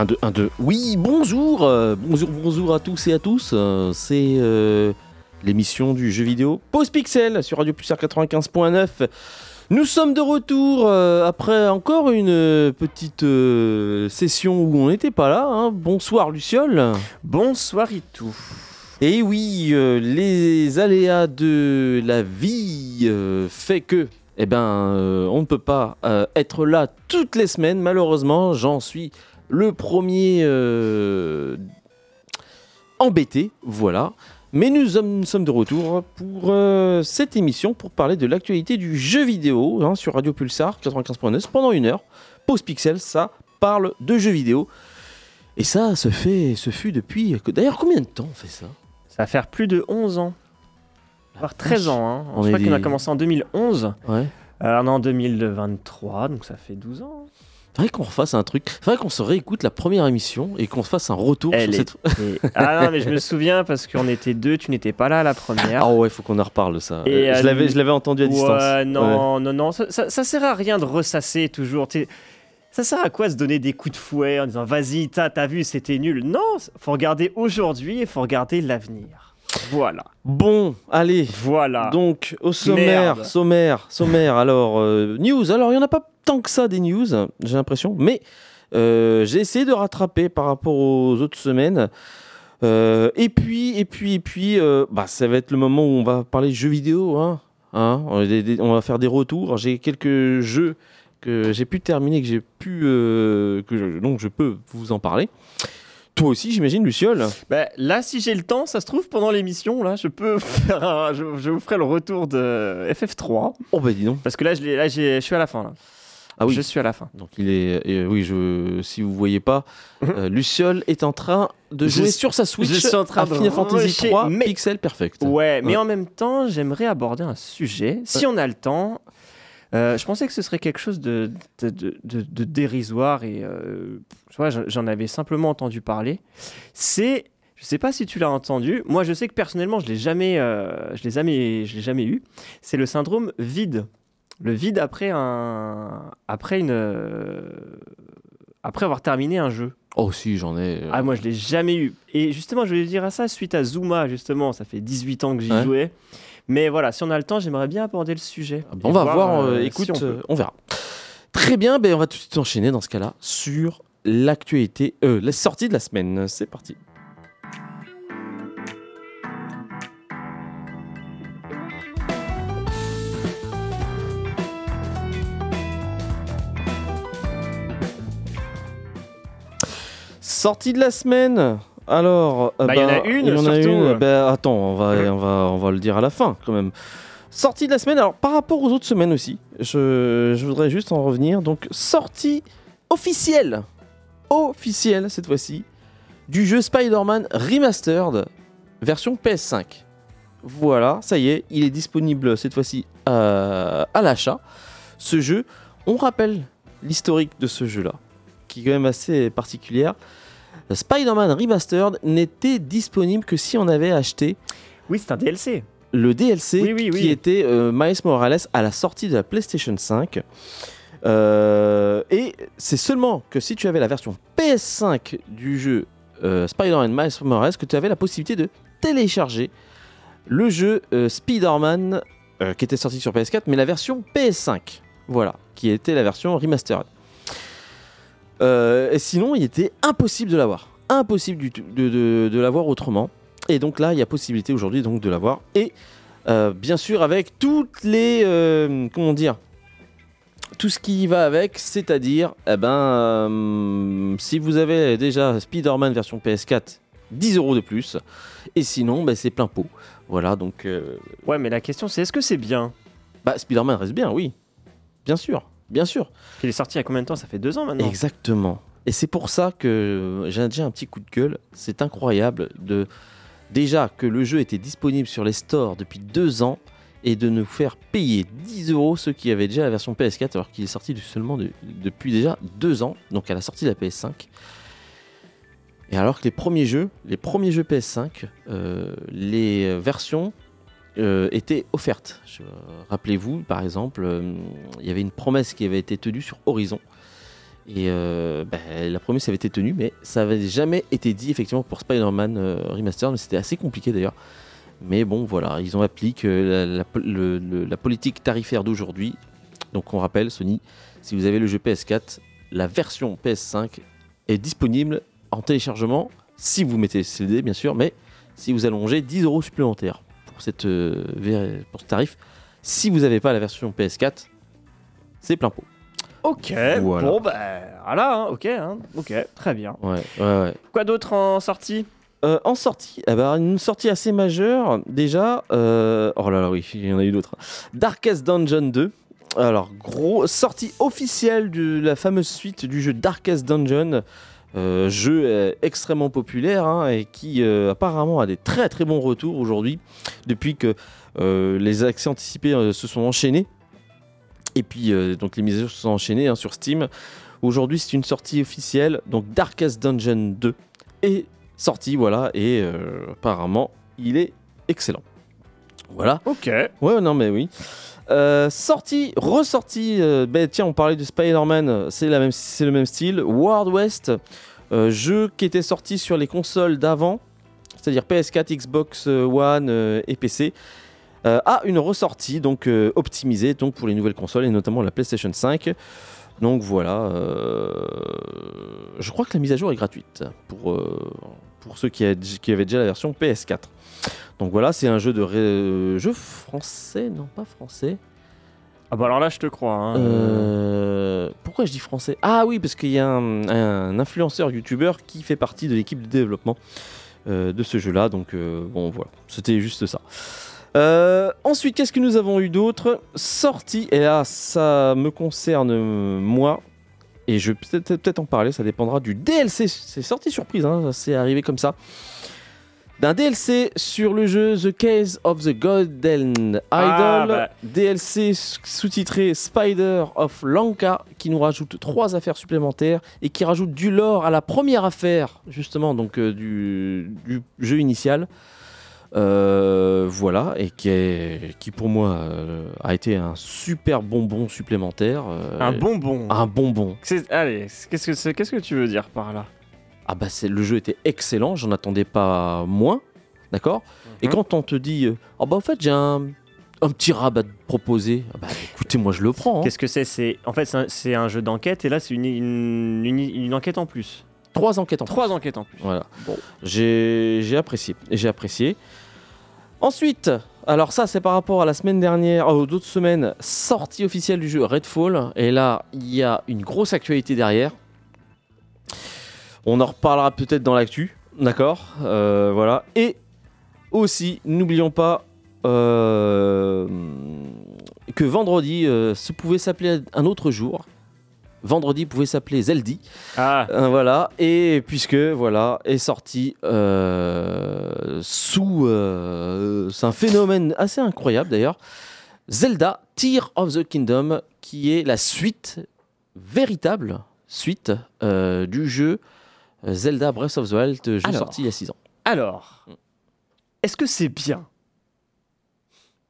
1, 2, 1, 2. Oui, bonjour, euh, bonjour, bonjour à tous et à tous. euh, C'est euh, l'émission du jeu vidéo Pause Pixel sur Radio Pulsar 95.9. Nous sommes de retour après encore une petite session où on n'était pas là. hein. Bonsoir Luciole. Bonsoir Itou. Et oui, les aléas de la vie fait que, eh ben, euh, on ne peut pas euh, être là toutes les semaines. Malheureusement, j'en suis le premier euh, embêté, voilà. Mais nous sommes, nous sommes de retour pour euh, cette émission pour parler de l'actualité du jeu vidéo hein, sur Radio Pulsar 95.9 pendant une heure. Pause Pixel, ça parle de jeux vidéo. Et ça se fait, ce fut depuis. D'ailleurs, combien de temps on fait ça? Ça va faire plus de 11 ans, voire 13 ans. Hein. On Je crois qu'on a commencé en 2011. Ouais. Alors on est en 2023, donc ça fait 12 ans. Faudrait qu'on refasse un truc. Faudrait qu'on se réécoute la première émission et qu'on se fasse un retour Elle sur est- cette. Et- Ah non, mais je me souviens parce qu'on était deux, tu n'étais pas là à la première. Ah ouais, faut qu'on en reparle de ça. Et, Euh, je l'avais, je l'avais entendu à distance. Ouais, non, non, non, ça, ça, ça sert à rien de ressasser toujours. T'es- Ça sert à quoi se donner des coups de fouet en disant vas-y, t'as t'as vu, c'était nul Non, faut regarder aujourd'hui et faut regarder l'avenir. Voilà, Bon, allez. voilà. Donc, au sommaire, Merde. sommaire, sommaire. Alors, euh, news. Alors, il n'y en a pas tant que ça des news, j'ai l'impression. Mais euh, j'ai essayé de rattraper par rapport aux autres semaines. Euh, et puis, et puis, et puis, bah, ça va être le moment où on va parler jeux vidéo. Hein, Hein, on, va- faire des retours. J'ai quelques jeux que j'ai pu terminer, que j'ai pu, que je- donc je peux vous en parler. Toi aussi, j'imagine, Luciole. Bah, là, si j'ai le temps, ça se trouve pendant l'émission, là, je peux faire un, je, je vous ferai le retour de FF3 Oh bah dis donc. parce que là, je, là, suis à la fin. Là. Ah oui. Je suis à la fin. Donc il est, euh, oui, je, si vous voyez pas, euh, Luciole est en train de jouer sur sa Switch je suis en train à de Final Fantasy rusher, 3 mais- Pixel Perfect. Ouais, mais Ouais. en même temps, j'aimerais aborder un sujet, si on a le temps. Euh, je pensais que ce serait quelque chose de, de, de- de- de dérisoire et euh, j'en- avais simplement entendu parler. C'est, je sais pas si tu l'as entendu. Moi, je sais que personnellement, je l'ai jamais, euh, je l'ai jamais, je l'ai jamais eu. C'est le syndrome vide. Le vide après un, après une, après avoir terminé un jeu. Oh si, j'en ai. Ah, moi, je l'ai jamais eu. Et justement, je voulais dire à ça suite à Zuma, justement. Ça fait 18 ans que j'y Ouais. jouais. Mais voilà, si on a le temps, j'aimerais bien aborder le sujet. Et on va voir, euh, euh, si écoute, on euh, on verra. Très bien, ben, on va tout de suite enchaîner dans ce cas-là sur l'actualité, euh, la sortie de la semaine. C'est parti. Sortie de la semaine. Alors, euh, Bah, il y en a ben, une, il y en a surtout. une. Ben, attends, on va, on va, on va le dire à la fin quand même. Sortie de la semaine. Alors, par rapport aux autres semaines aussi, je, je voudrais juste en revenir. Donc, sortie officielle, officielle cette fois-ci, du jeu Spider-Man Remastered version PS5. Voilà, ça y est, il est disponible cette fois-ci euh, à l'achat. Ce jeu, on rappelle l'historique de ce jeu-là, qui est quand même assez particulière. Spider-Man Remastered n'était disponible que si on avait acheté Oui, c'est un DLC. le DLC Oui, oui, qui était euh, Miles Morales à la sortie de la PlayStation 5. Euh, et c'est seulement que si tu avais la version PS5 du jeu euh, Spider-Man Miles Morales que tu avais la possibilité de télécharger le jeu Spider-Man qui était sorti sur PS4, mais la version PS5. Voilà, qui était la version remastered. Euh, et sinon, il était impossible de l'avoir. Impossible du de, de- de l'avoir autrement. Et donc là, il y a possibilité aujourd'hui donc de l'avoir. Et euh, bien sûr, avec toutes les. euh, comment dire Tout ce qui va avec, c'est-à-dire eh ben, euh, si vous avez déjà Spider-Man version PS4, 10 euros de plus. Et sinon, bah, c'est plein pot. Voilà, donc. euh, Ouais, mais la question c'est est-ce que c'est bien? Bah, Spider-Man reste bien, oui. Bien sûr, bien sûr. Il est sorti il y a combien de temps? Ça fait deux ans maintenant. Exactement. Et c'est pour ça que j'ai déjà un petit coup de gueule. C'est incroyable de déjà que le jeu était disponible sur les stores depuis deux ans et de nous faire payer 10 euros ceux qui avaient déjà la version PS4 alors qu'il est sorti seulement de- depuis déjà deux ans, donc à la sortie de la PS5. Et alors que les premiers jeux, les premiers jeux PS5, euh, les versions euh, étaient offertes. Rappelez-vous, par exemple, euh, il y avait une promesse qui avait été tenue sur Horizon. Et euh, bah, la promesse avait été tenue, mais ça n'avait jamais été dit effectivement pour Spider-Man euh, Remastered, mais c'était assez compliqué d'ailleurs. Mais bon, voilà, ils ont appliqué la politique tarifaire d'aujourd'hui. Donc on rappelle, Sony, si vous avez le jeu PS4, la version PS5 est disponible en téléchargement, si vous mettez CD bien sûr, mais si vous allongez 10 euros supplémentaires pour, cette, euh, pour ce tarif. Si vous n'avez pas la version PS4, c'est plein pot. Ok, Voilà. bon bah voilà, hein, ok, hein, ok, très bien. Ouais, ouais, ouais. Quoi d'autre en sortie? Euh, en sortie, eh ben, une sortie assez majeure déjà. euh, oh là là, oui, il y en a eu d'autres. Darkest Dungeon 2. Alors, gros, sortie officielle de la fameuse suite du jeu Darkest Dungeon. Euh, jeu euh, extrêmement populaire hein, et qui euh, apparemment a des très très bons retours aujourd'hui depuis que les accès anticipés se sont enchaînés et puis donc les mises à jour se sont enchaînées hein, sur Steam. Aujourd'hui c'est une sortie officielle donc Darkest Dungeon 2 est sorti voilà et apparemment il est excellent. Voilà. Ok. Ouais, non, mais oui. Euh, sorti, ressorti, euh, ben, tiens, on parlait de Spider-Man, c'est, le même style. World West, euh, jeu qui était sorti sur les consoles d'avant, c'est-à-dire PS4, Xbox One euh, et PC, a une ressortie donc optimisée donc, pour les nouvelles consoles et notamment la PlayStation 5. Donc voilà, je crois que la mise à jour est gratuite pour, pour ceux qui, a- qui avaient déjà la version PS4. Donc voilà, c'est un jeu de ré- jeu français, non pas français. Ah bah alors là je te crois. Hein. Euh, pourquoi je dis français? Ah oui, parce qu'il y a un, un influenceur youtubeur qui fait partie de l'équipe de développement euh, de ce jeu-là. Donc euh, bon, voilà, c'était juste ça. Euh, ensuite, qu'est-ce que nous avons eu d'autre? Sorti, et là, ça me concerne euh, moi. Et je vais peut-être peut-être en parler, ça dépendra du DLC. C'est sorti surprise, hein, c'est arrivé comme ça. D'un DLC sur le jeu The Case of the Golden Idol. Ah, bah. DLC sous-titré Spider of Lanka qui nous rajoute trois affaires supplémentaires et qui rajoute du lore à la première affaire justement donc euh, du, du jeu initial. Euh, voilà et qui, est, qui pour moi euh, a été un super bonbon supplémentaire. Un bonbon. un bonbon. Allez, qu'est-ce que c'est- qu'est-ce que tu veux dire par là? Ah bah c'est le jeu était excellent, j'en attendais pas moins, d'accord? Et Mhm. quand on te dit, euh, oh bah en fait j'ai un, un petit rabat à te proposer, ah bah écoutez moi je le prends. hein. Qu'est-ce que c'est? C'est en fait c'est un, jeu d'enquête et là c'est une, une, une- une enquête en plus. Trois enquêtes en plus. Trois enquêtes en plus. Voilà. Bon. J'ai apprécié. J'ai apprécié. Ensuite, alors ça c'est par rapport à la semaine dernière, aux autres semaines, sortie officielle du jeu Redfall. Et là, il y a une grosse actualité derrière. On en reparlera peut-être dans l'actu, d'accord Euh, Voilà. Et aussi, n'oublions pas euh, que vendredi, euh, pouvait s'appeler un autre jour. Vendredi pouvait s'appeler Zeldi. Ah, voilà, et puisque voilà est sorti sous, c'est un phénomène assez incroyable d'ailleurs, Zelda Tear of the Kingdom, qui est la suite véritable suite du jeu Zelda Breath of the Wild, jeu Alors. sorti il y a 6 ans. alors, est-ce que c'est bien?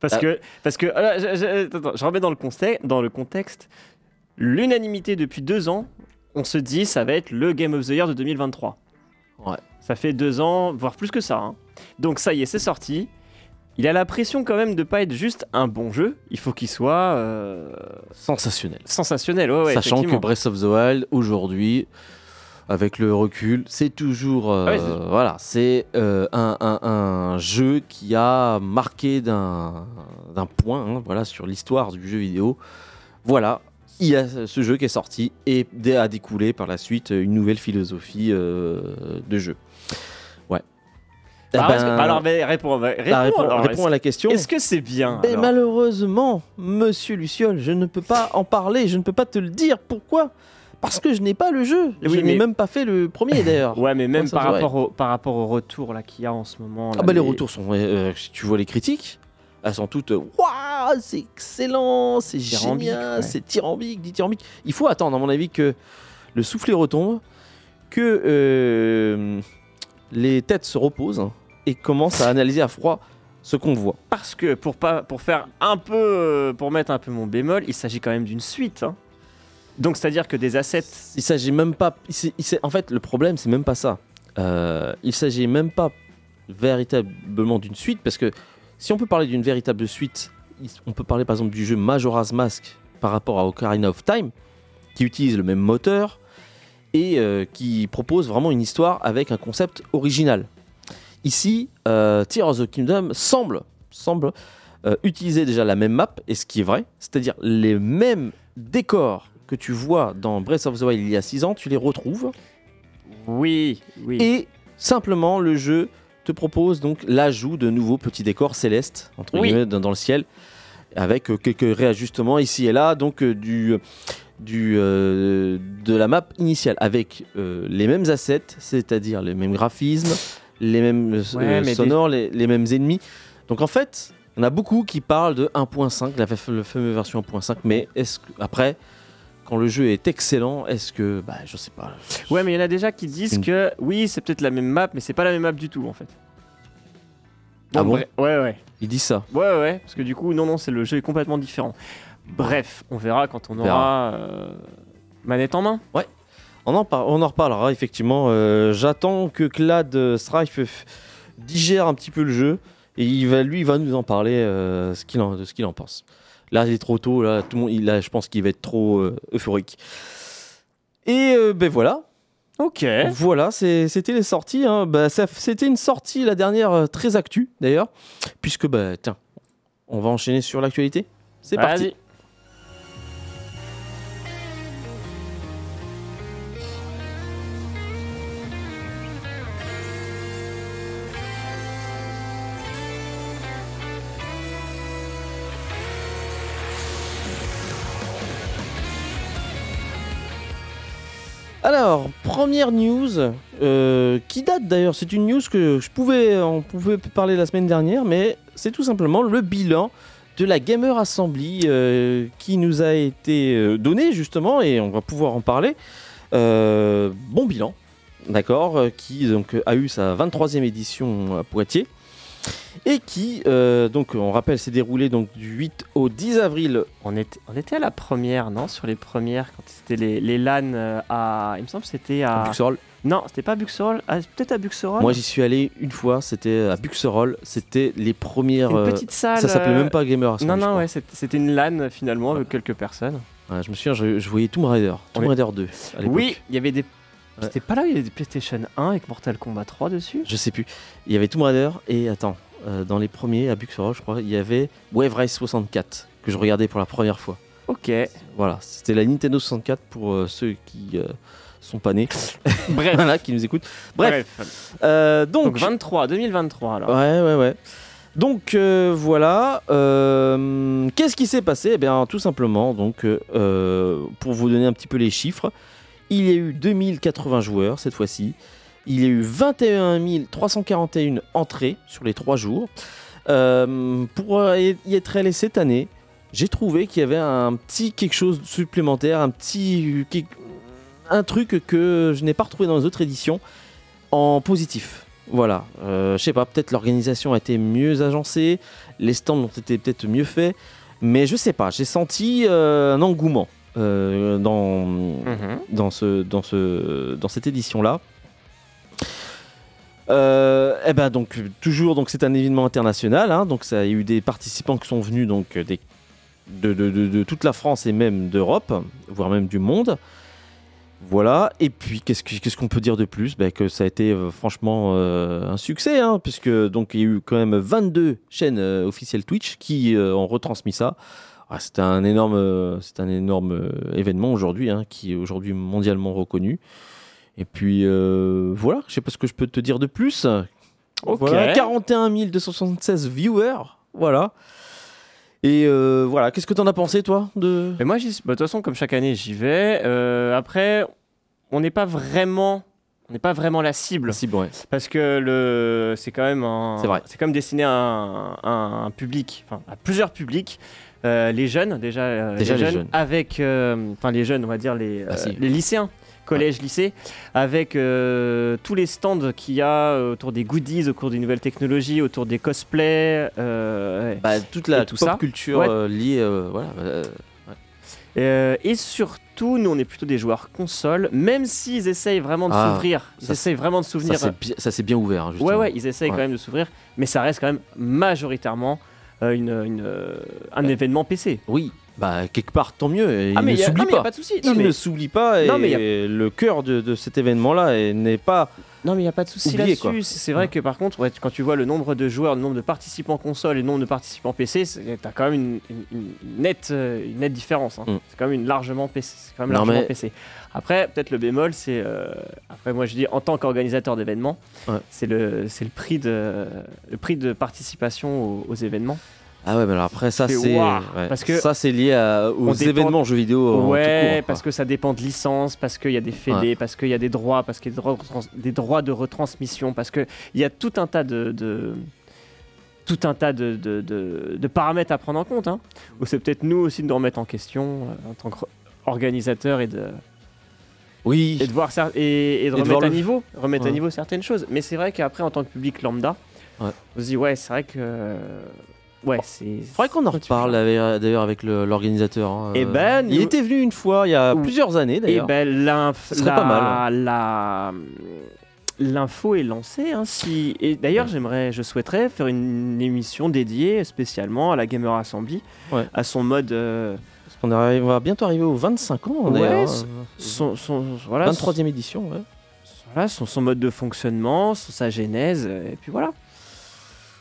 Parce Ah. que parce que ah, je, je- attends, je remets dans le contexte dans le contexte. L'unanimité depuis deux ans, on se dit ça va être le Game of the Year de 2023. Ouais. Ça fait deux ans, voire plus que ça. hein. Donc ça y est, c'est sorti. Il a la pression quand même de pas être juste un bon jeu. Il faut qu'il soit euh, Sensationnel. sensationnel. Ouais, ouais, Sachant que. Breath of the Wild aujourd'hui, avec le recul, c'est toujours euh, Ah voilà, c'est euh, un, un- un jeu qui a marqué d'un point, hein, voilà, sur l'histoire du jeu vidéo. Voilà, il y a ce jeu qui est sorti et a découlé par la suite une nouvelle philosophie euh, de jeu. Ouais. Eh que- ben, alors, mais réponds, bah, réponds, bah, réponds- alors, réponds à la question. Est-ce que c'est bien Mais alors? malheureusement, monsieur Luciol, je ne peux pas en parler, je ne peux pas te le dire. Pourquoi? Parce que je n'ai pas le jeu. je n'ai même pas fait le premier d'ailleurs. Ouais, mais même par rapport, au, par rapport au retour là qu'il y a en ce moment. Ah bah les retours sont, euh, si tu vois les critiques, elles sont toutes, euh, waouh, c'est excellent, c'est génial, ouais. c'est tyrambique, dithyrambique. Il faut attendre, à mon avis, que le soufflet retombe, que euh, les têtes se reposent et commencent à analyser à froid ce qu'on voit. Parce que pour pas pour faire un peu euh, pour mettre un peu mon bémol, il s'agit quand même d'une suite. hein. Donc c'est à dire que des assets. Il s'agit même pas. en fait, le problème, c'est même pas ça. Euh, il s'agit même pas véritablement d'une suite, parce que si on peut parler d'une véritable suite, on peut parler par exemple du jeu Majora's Mask par rapport à Ocarina of Time, qui utilise le même moteur et euh, qui propose vraiment une histoire avec un concept original. Ici, euh, Tears of the Kingdom semble, semble euh, utiliser déjà la même map, et ce qui est vrai, c'est-à-dire les mêmes décors que tu vois dans Breath of the Wild il y a 6 ans, tu les retrouves, Oui, oui. et simplement le jeu te propose donc l'ajout de nouveaux petits décors célestes, entre Oui. guillemets, dans, dans le ciel, avec euh, quelques réajustements ici et là, donc euh, du, du, euh, de la map initiale, avec euh, les mêmes assets, c'est-à-dire les mêmes graphismes, les mêmes euh, Ouais, sonores, les, les mêmes ennemis. Donc en fait, on a beaucoup qui parlent de 1.5, la, la fameuse version 1.5, mais est-ce que, après, quand le jeu est excellent, est-ce que, bah, je sais pas. Ouais, mais il y en a déjà qui disent Une- que oui, c'est peut-être la même map, mais c'est pas la même map du tout en fait. Ah bon Ouais, ouais. Ils disent ça. Ouais, ouais, parce que du coup, non, non, c'est le jeu est complètement différent. Bref, on verra quand on aura euh, manette en main. On en, on en reparlera effectivement. Euh, J'attends que Clad euh, Strife digère un petit peu le jeu et il va, lui il va nous en parler euh, ce qu'il en, de ce qu'il en pense. Là, il est trop tôt. Là, tout le monde, là, je pense qu'il va être trop euh, euphorique. Et euh, ben voilà, Ok. voilà, c'était les sorties. hein. Bah, c'était une sortie la dernière euh, très actu d'ailleurs, puisque bah tiens, on va enchaîner sur l'actualité. C'est parti. Alors, première news, euh, qui date d'ailleurs, c'est une news que je pouvais, on pouvait parler la semaine dernière, mais c'est tout simplement le bilan de la Gamer Assembly euh, qui nous a été euh, donné justement, et on va pouvoir en parler. Bon bilan, d'accord, qui a eu sa 23e édition à Poitiers. Et qui, euh, donc on rappelle, s'est déroulé donc du 8 au 10 avril On était, on était à la première, non Sur les premières, quand c'était les, les LAN euh, à. Il me semble que c'était à. Buxerolles. Non, c'était pas Buxerolles. Ah, Peut-être à Buxerolles. Moi j'y suis allé une fois, c'était à Buxerolles, c'était les premières... une euh, petite salle. Ça s'appelait même pas Gamer. Non, non, ouais, c'était une LAN finalement avec quelques personnes. Ouais, je me souviens, je, je voyais Tomb Raider, Tomb. Raider 2 à l'époque. Oui, il y avait des. C'était pas là où il y avait des PlayStation 1 avec Mortal Kombat 3 dessus Je sais plus. Il y avait Tomb Raider et attends, euh, dans les premiers à Buxerolles, je crois, il y avait Wave Race 64 que je regardais pour la première fois. Ok. Voilà, c'était la Nintendo 64 pour euh, ceux qui euh, sont pas nés, Bref. voilà, qui nous écoutent. Bref, Bref. donc, Donc 23, 2023 alors. Ouais, ouais, ouais. Donc euh, voilà, euh, qu'est-ce qui s'est passé? Eh bien, tout simplement, donc, euh, pour vous donner un petit peu les chiffres, il y a eu 2080 joueurs cette fois-ci. Il y a eu 21 341 entrées sur les trois jours. Euh, pour y être allé cette année, j'ai trouvé qu'il y avait un petit quelque chose de supplémentaire, un petit un truc que je n'ai pas retrouvé dans les autres éditions en positif. Voilà, Euh, je sais pas, peut-être l'organisation a été mieux agencée, les stands ont été peut-être mieux faits, mais je sais pas, j'ai senti euh, un engouement euh, dans, Mhm. dans, ce, dans, ce, dans cette édition-là. Euh, eh ben donc toujours donc c'est un événement international hein, donc ça il y a eu des participants qui sont venus donc des, de, de- de- de toute la France et même d'Europe voire même du monde. Voilà. Et puis qu'est-ce que- qu'est-ce qu'on peut dire de plus? Ben, que ça a été euh, franchement euh, un succès hein, puisque donc il y a eu quand même 22 chaînes officielles Twitch qui ont retransmis ça Ah, c'est un énorme, c'est un énorme euh, événement aujourd'hui, hein, qui est aujourd'hui mondialement reconnu. Et puis euh, voilà, je sais pas ce que je peux te dire de plus. Ok. Voilà, 41 276 viewers, voilà. Et euh, voilà, qu'est-ce que t'en as pensé toi de Mais moi, bah, de toute façon, comme chaque année, j'y vais. Euh, après, on n'est pas vraiment, on n'est pas vraiment la cible. Bon, ouais. Parce que le, c'est quand même un, C'est vrai. c'est quand même destiné à un, à un public, enfin à plusieurs publics. Euh, les jeunes, déjà, euh, Déjà les jeunes. avec, euh, enfin les jeunes, on va dire les, Ah, si. les lycéens, collège, lycée, avec tous les stands qu'il y a autour des goodies, autour des nouvelles technologies, autour des cosplays. ouais. Bah, toute la tout pop ça. culture Ouais. liée, voilà. euh, et surtout, nous, on est plutôt des joueurs consoles, même s'ils essayent vraiment de Ah, s'ouvrir. Ils ça, essayent vraiment de s'ouvrir. ça, c'est bien ouvert, justement. Ouais, ouais, ils essayent Ouais. quand même de s'ouvrir, mais ça reste quand même majoritairement une, une, euh, un événement PC. Oui, bah quelque part tant mieux. ah, il mais ne s'oublie non, mais y a pas. pas de souci. Il mais- ne s'oublie pas et Non, mais y le cœur de, de cet événement-là est- n'est pas. Non, mais il n'y a pas de souci là-dessus. C'est vrai que par contre, ouais, quand tu vois le nombre de joueurs, le nombre de participants console et le nombre de participants PC, t'as quand même une, une- une nette, euh, une nette différence. hein. Mm. C'est quand même une largement PC. C'est quand même Non, largement mais- PC. Après, peut-être le bémol, c'est euh, après moi je dis en tant qu'organisateur d'événements, Ouais. c'est le c'est le prix de le prix de participation aux, aux événements. Ah ouais, mais alors après ça C'est ouais. parce que ça c'est lié à- aux dépend- événements jeux vidéo. ouais, court, parce que ça dépend de licences, parce qu'il y a des fédés, parce qu'il y a des droits, parce qu'il y a des droits, de retrans- des droits de retransmission, parce qu'il y a tout un tas de, de- tout un tas de, de- de- de paramètres à prendre en compte. Hein, où c'est peut-être nous aussi de nous remettre en question euh, en tant qu'organisateur et de, Oui. et de voir et, et de Et de remettre à le- niveau, remettre à niveau certaines choses. Mais c'est vrai qu'après en tant que public lambda, Ouais. on se dit ouais, c'est vrai que euh, ouais, c'est. Faudrait qu'on en reparle d'ailleurs avec l'organisateur. hein. Eh ben, il nous- était venu une fois il y a Ouh. plusieurs années Et d'ailleurs. ben l'inf- Ce serait la- pas mal. la- L'info est lancée. hein, si... Et d'ailleurs, Ouais. j'aimerais, je souhaiterais faire une émission dédiée spécialement à la Gamer Assembly, Ouais. à son mode, euh, Parce qu'on arrive- on va bientôt arriver aux 25 ans Ouais, c'est- hein. son, son, voilà, 23e édition. ouais. son, voilà, son, son mode de fonctionnement, son- sa genèse, et puis voilà.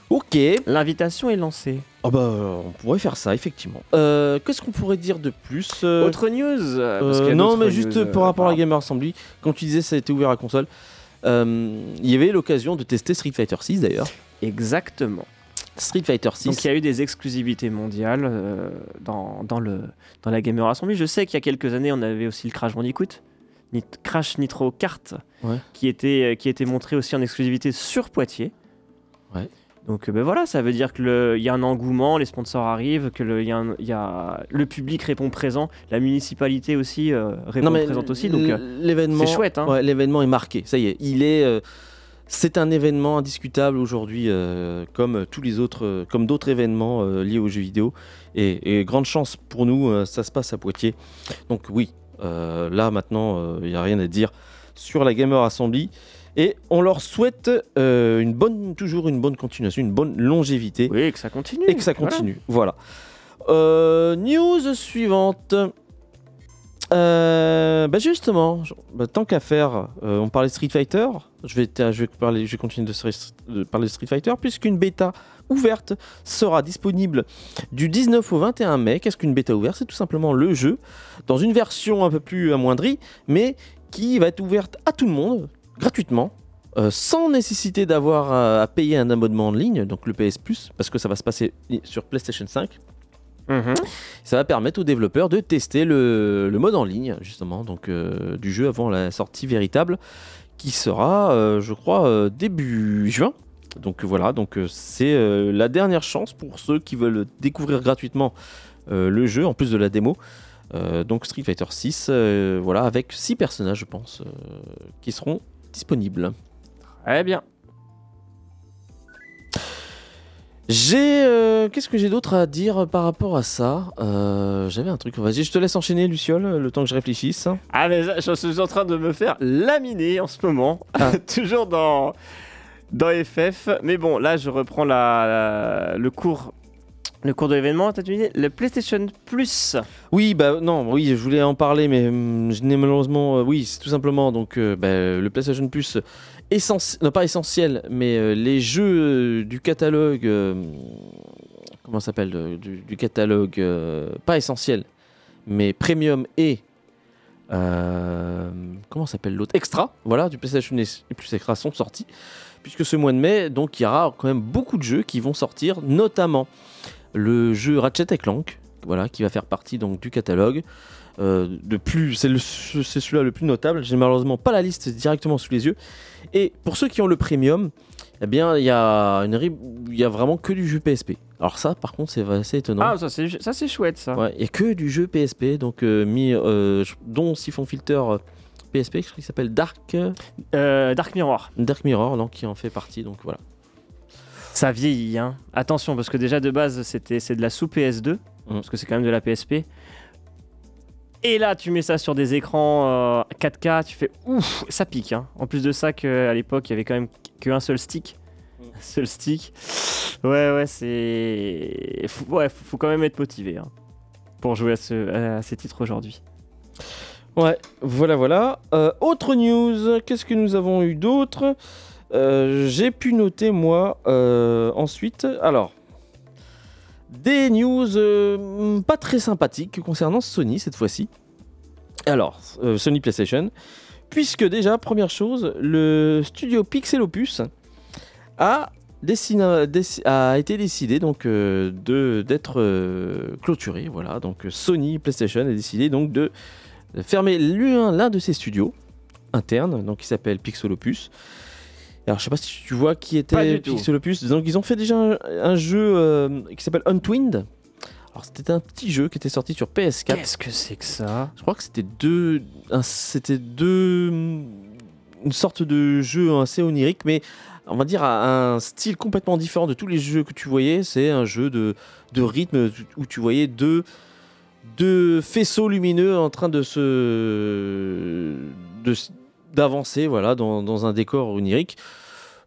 Ok. L'invitation est lancée. Ah bah on pourrait faire ça effectivement. Euh, Qu'est-ce qu'on pourrait dire de plus euh, Autre news euh, parce Euh, qu'il y a non, mais juste news, par euh, rapport à la Gamer Assembly, quand tu disais ça a été ouvert à console, euh, il y avait l'occasion de tester Street Fighter 6 d'ailleurs. Exactement. Street Fighter 6. Donc il y a eu des exclusivités mondiales euh, dans, dans, le, dans la Gamer Assembly. Je sais qu'il y a quelques années, on avait aussi le Crash Bandicoot, Nit- Crash Nitro Kart, Ouais. qui, était, qui était montré aussi en exclusivité sur Poitiers. Ouais. Donc euh, ben voilà, ça veut dire qu'il y a un engouement, les sponsors arrivent, que le, y a un- il y a, le public répond présent, la municipalité aussi euh, répond présente aussi. Donc euh, l'événement, c'est chouette, hein. ouais, l'événement est marqué. Ça y est, il est. euh, c'est un événement indiscutable aujourd'hui, euh, comme tous les autres, comme d'autres événements liés aux jeux vidéo. Et, et grande chance pour nous, ça se passe à Poitiers. Donc oui, là maintenant, il n'y a rien à dire sur la Gamer Assembly. Et on leur souhaite euh, une bonne, toujours une bonne continuation, une bonne longévité oui, que ça continue. et que ça continue. Voilà. Euh, news suivante. Euh, bah justement, bah, tant qu'à faire, euh, on parlait Street Fighter. Je vais, t- je vais, parler, je vais continuer de, de parler de Street Fighter puisqu'une bêta ouverte sera disponible du 19 au 21 mai. Qu'est-ce qu'une bêta ouverte? C'est tout simplement le jeu dans une version un peu plus amoindrie, mais qui va être ouverte à tout le monde gratuitement. euh, sans nécessité d'avoir à, à payer un abonnement en ligne, donc le PS Plus, parce que ça va se passer sur PlayStation 5. Mhm. Ça va permettre aux développeurs de tester le, le mode en ligne, justement, donc euh, du jeu avant la sortie véritable, qui sera, euh, je crois, début juin. Donc voilà, donc c'est la dernière chance pour ceux qui veulent découvrir gratuitement le jeu, en plus de la démo. Donc Street Fighter 6, euh, voilà, avec 6 personnages, je pense, qui seront disponibles. Très bien. J'ai. euh, Qu'est-ce que j'ai d'autre à dire par rapport à ça? Euh, J'avais un truc. Vas-y, je te laisse enchaîner, Luciole, le temps que je réfléchisse. Ah mais je suis en train de me faire laminer en ce moment, Ah. toujours dans dans FF. Mais bon, là je reprends la, la- le cours le cours de l'événement. T'as deviné le PlayStation Plus. Oui, bah non, oui, je voulais en parler, mais hum, je n'ai malheureusement. euh, oui, c'est tout simplement donc euh, bah, le PlayStation Plus essentiel, non pas essentiel, mais euh, les jeux du catalogue. comment s'appelle du, catalogue pas essentiel, mais premium et comment s'appelle l'autre extra. Voilà, du PlayStation plus extra sont sortis puisque ce mois de mai, donc il y aura quand même beaucoup de jeux qui vont sortir, notamment le jeu Ratchet Clank, voilà, qui va faire partie donc du catalogue. Euh, de plus, c'est celui-là le plus notable. J'ai malheureusement pas la liste directement sous les yeux. Et pour ceux qui ont le premium, eh bien, il y a une ri- il y a vraiment que du jeu PSP. Alors ça, par contre, c'est assez étonnant. Ah, ça c'est ça, c'est chouette ça. Ouais, a que du jeu PSP, donc euh, mis, euh, dont Siphon Filter PSP, je crois qu'il s'appelle Dark, Dark Mirror. Dark Mirror, donc qui en fait partie. Donc voilà. Ça vieillit, hein. Attention, parce que déjà de base, c'était c'est de la sous PS2, Mm. parce que c'est quand même de la PSP. Et là, tu mets ça sur des écrans euh, 4K, tu fais ouf, ça pique. Hein. En plus de ça, qu'à l'époque, il y avait quand même qu'un seul stick. Mm. Un seul stick. Ouais, ouais, c'est. Faut, ouais, faut, faut quand même être motivé hein, pour jouer à, ce, à ces titres aujourd'hui. Ouais, voilà, voilà. Euh, autre news, qu'est-ce que nous avons eu d'autre? Euh, J'ai pu noter, moi, euh, ensuite, alors, des news euh, pas très sympathiques concernant Sony cette fois-ci. Alors, Sony PlayStation, puisque déjà, première chose, le studio Pixel Opus a, été décidé donc d'être clôturé. Voilà, donc Sony PlayStation a décidé donc de fermer l'un de ses studios internes, donc qui s'appelle Pixelopus. Alors je sais pas si tu vois qui était. Pixelopus. Donc ils ont fait déjà un, un jeu euh, qui s'appelle Untwinned. Alors c'était un petit jeu qui était sorti sur PS4. Qu'est-ce que c'est que ça? Je crois que c'était deux, c'était deux, une sorte de jeu assez onirique, mais on va dire à un style complètement différent de tous les jeux que tu voyais. C'est un jeu de, de rythme où tu voyais deux, deux faisceaux lumineux en train de se, d'avancer, voilà, dans, dans un décor onirique.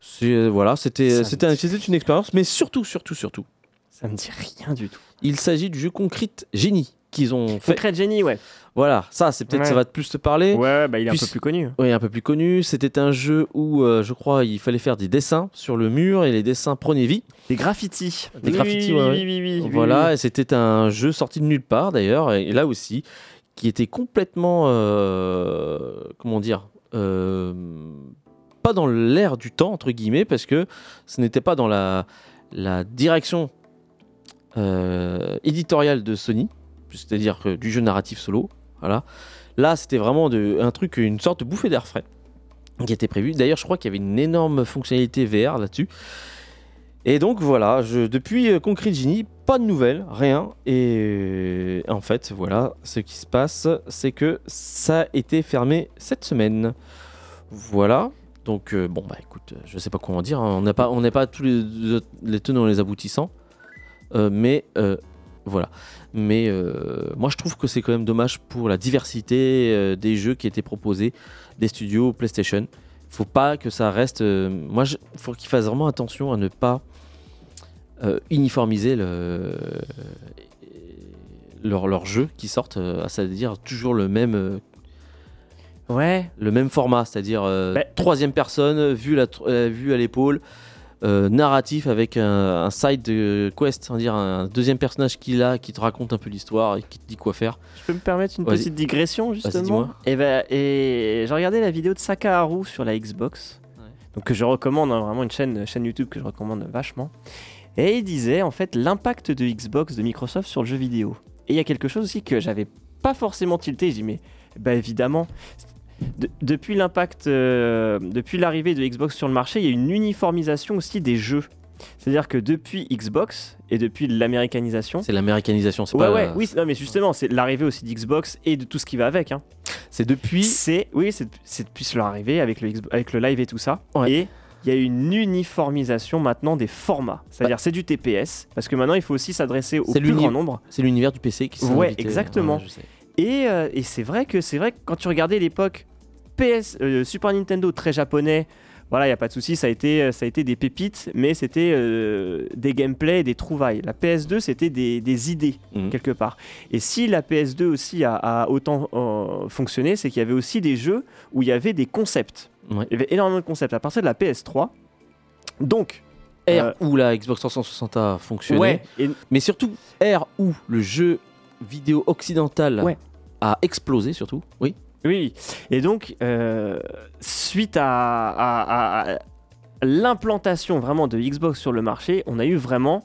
C'est voilà, c'était, c'était, un- une expérience, mais surtout, surtout, surtout, Ça me dit rien du tout. il s'agit du jeu Concrete Genie qu'ils ont fait. Concrete Genie, ouais. Voilà, ça, c'est peut-être, Ouais. ça va plus te parler. Ouais, bah il est un peu plus connu. Oui, un peu plus connu. C'était un jeu où, euh, je crois, il fallait faire des dessins sur le mur et les dessins prenaient vie. Des graffitis. Des graffitis, oui, oui, ouais. oui, oui, oui, voilà, et c'était un jeu sorti de nulle part d'ailleurs, et là aussi, qui était complètement, euh, comment dire, euh, pas dans l'air du temps, entre guillemets, parce que ce n'était pas dans la, direction euh, éditoriale de Sony, c'est-à-dire que du jeu narratif solo. Voilà. Là, c'était vraiment un truc, une sorte de bouffée d'air frais qui était prévu. D'ailleurs, je crois qu'il y avait une énorme fonctionnalité VR là-dessus. Et donc voilà, depuis euh, Concrete Genie, pas de nouvelles, rien. Et euh, en fait, voilà, ce qui se passe, c'est que ça a été fermé cette semaine. Voilà. Donc euh, bon bah écoute, euh, je sais pas en dire. hein. On n'a pas, on n'est pas tous les, tenants et les aboutissants. Euh, mais voilà. Mais moi je trouve que c'est quand même dommage pour la diversité des jeux qui étaient proposés des studios PlayStation. Faut pas que ça reste. moi, il faut qu'ils fassent vraiment attention à ne pas uniformiser le, leur, leur jeu qui sortent, c'est-à-dire toujours le même, Ouais. le même format, c'est-à-dire euh, Bah. troisième personne, vue, la, euh, vue à l'épaule, euh, narratif avec un, un side de quest, c'est-à-dire un deuxième personnage qui là, qui te raconte un peu l'histoire et qui te dit quoi faire. Je peux me permettre une petite digression justement et, ben, et j'ai regardé la vidéo de Sakaharu sur la Xbox, Ouais. donc que je recommande, hein, vraiment une chaîne, chaîne YouTube que je recommande vachement. Et il disait en fait l'impact de Xbox, de Microsoft sur le jeu vidéo. Et il y a quelque chose aussi que j'avais pas forcément tilté. Je dis mais bah évidemment. De- depuis l'impact, euh, depuis l'arrivée de Xbox sur le marché, il y a une uniformisation aussi des jeux. C'est-à-dire que depuis Xbox et depuis l'américanisation, C'est l'américanisation, c'est Ouais, pas. ouais, oui, non, mais justement, c'est l'arrivée aussi d'Xbox et de tout ce qui va avec. Hein. C'est depuis. C'est, oui, c'est depuis leur arrivée avec le, avec le live et tout ça. Ouais. Et il y a une uniformisation maintenant des formats. C'est-à-dire, c'est du TPS, parce que maintenant, il faut aussi s'adresser au plus grand nombre. C'est l'univers du PC qui s'est Ouais, invité. exactement. je sais. Et, euh, et c'est vrai que c'est vrai que quand tu regardais l'époque PS, euh, Super Nintendo très japonais, voilà, il y a pas de souci, ça a été ça a été des pépites, mais c'était euh, des gameplays, des trouvailles. La PS2, c'était des, des idées Mhm. quelque part. Et si la PS2 aussi a, a autant euh, fonctionné, c'est qu'il y avait aussi des jeux où il y avait des concepts. Ouais. Il y avait énormément de concepts. À partir de la PS3, donc R Euh, où la Xbox 360 a fonctionné, Ouais, et mais surtout R où le jeu vidéo occidental Ouais. a explosé surtout. Oui. Oui, et donc, euh, suite à, l'implantation vraiment de Xbox sur le marché, on a eu vraiment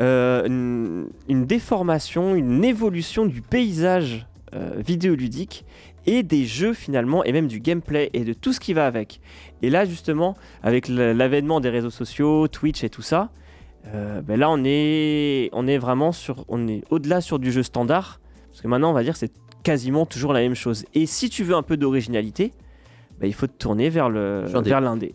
euh, une, déformation, une évolution du paysage euh, vidéoludique et des jeux finalement, et même du gameplay et de tout ce qui va avec. Et là, justement, avec l'avènement des réseaux sociaux, Twitch et tout ça, ben là, on est, on est vraiment sur, on est au-delà sur du jeu standard, parce que maintenant, on va dire, c'est quasiment toujours la même chose. Et si tu veux un peu d'originalité, bah, il faut te tourner vers le vers l'indé.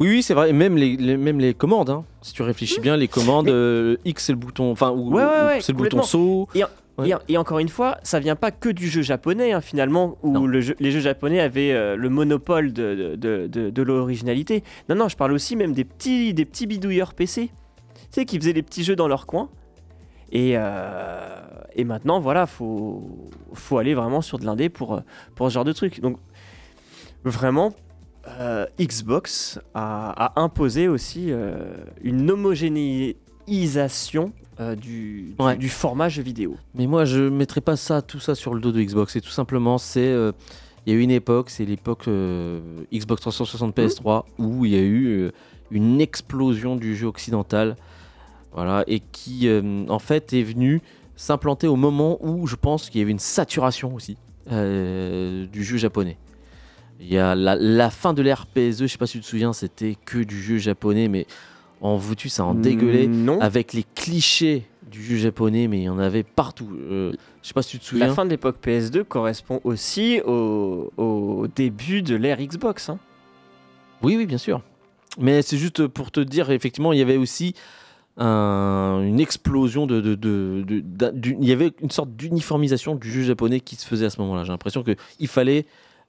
Oui, oui, c'est vrai. Et même les, les- même les commandes. hein. Si tu réfléchis bien, les commandes, Mais- euh, X c'est le bouton, enfin, ou, Ouais, ouais, c'est le bouton saut. Et, et encore une fois, ça vient pas que du jeu japonais hein, finalement, où Non. le jeu- les jeux japonais avaient euh, le monopole de, de, de- de l'originalité. Non, non, je parle aussi même des petits, des petits bidouilleurs PC, tu sais, qui faisaient les petits jeux dans leur coin. Et, euh, et maintenant, voilà, faut, faut aller vraiment sur de l'indé pour, euh, pour ce genre de truc. Donc, vraiment, euh, Xbox a, a imposé aussi euh, une homogénéisation euh, du, du- Ouais. du format jeu vidéo. Mais moi, je mettrais pas ça, tout ça sur le dos de Xbox. C'est tout simplement, c'est, il y a eu une époque, c'est l'époque Xbox 360 PS3 où il y a eu une explosion du jeu occidental, voilà, et qui, euh, en fait, est venu s'implanter au moment où je pense qu'il y avait une saturation aussi euh, du jeu japonais. Il y a la, la fin de l'ère PS2, je sais pas si tu te souviens, c'était que du jeu japonais, mais en veux-tu, ça en dégueulait Non. avec les clichés du jeu japonais, mais il y en avait partout. Euh, je sais pas si tu te souviens. La fin de l'époque PS2 correspond aussi au, au début de l'ère Xbox. hein. Oui, oui, bien sûr. Mais c'est juste pour te dire, effectivement, il y avait aussi un- une explosion de, de, de- de- d'un- du- il y avait une sorte d'uniformisation du jeu japonais qui se faisait à ce moment-là. J'ai l'impression que il fallait,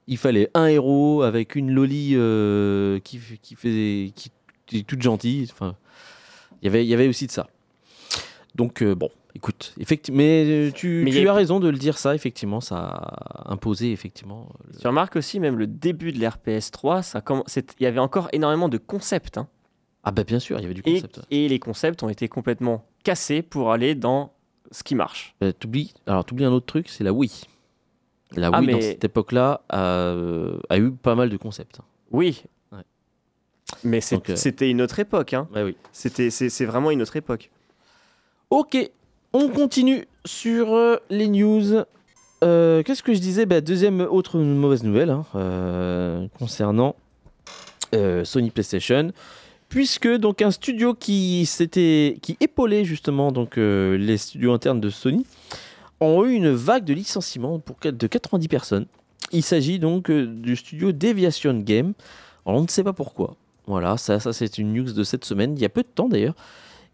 il fallait un héros avec une loli euh, qui, qui faisait, qui, qui est toute gentille. Enfin, il y avait, il y avait aussi de ça. Donc euh, bon, écoute, effectivement, mais euh, tu, Mais tu a- as raison de le dire ça. Effectivement, ça a imposé effectivement. euh, Tu remarques aussi, même le début de l'ère PS3, ça comm- c'est- il y avait encore énormément de concepts. hein. Ah bah bien sûr, il y avait du concept. et les concepts ont été complètement cassés pour aller dans ce qui marche. Euh, t'oublies, alors t'oublies un autre truc, c'est la Wii. La Ah, Wii dans cette époque-là a, a eu pas mal de concepts. Oui. Ouais. Mais euh, c'était une autre époque. hein. Ouais, oui. C'était, c'est, c'est vraiment une autre époque. Ok, on continue sur euh, les news. Euh, Qu'est-ce que je disais? Bah, Deuxième autre mauvaise nouvelle hein, concernant Sony PlayStation, puisque donc un studio qui épaulait justement donc euh, les studios internes de Sony ont eu une vague de licenciements pour de 90 personnes. Il s'agit donc euh, du studio Deviation Game. On ne sait pas pourquoi. Voilà, ça, c'est une news de cette semaine, il y a peu de temps d'ailleurs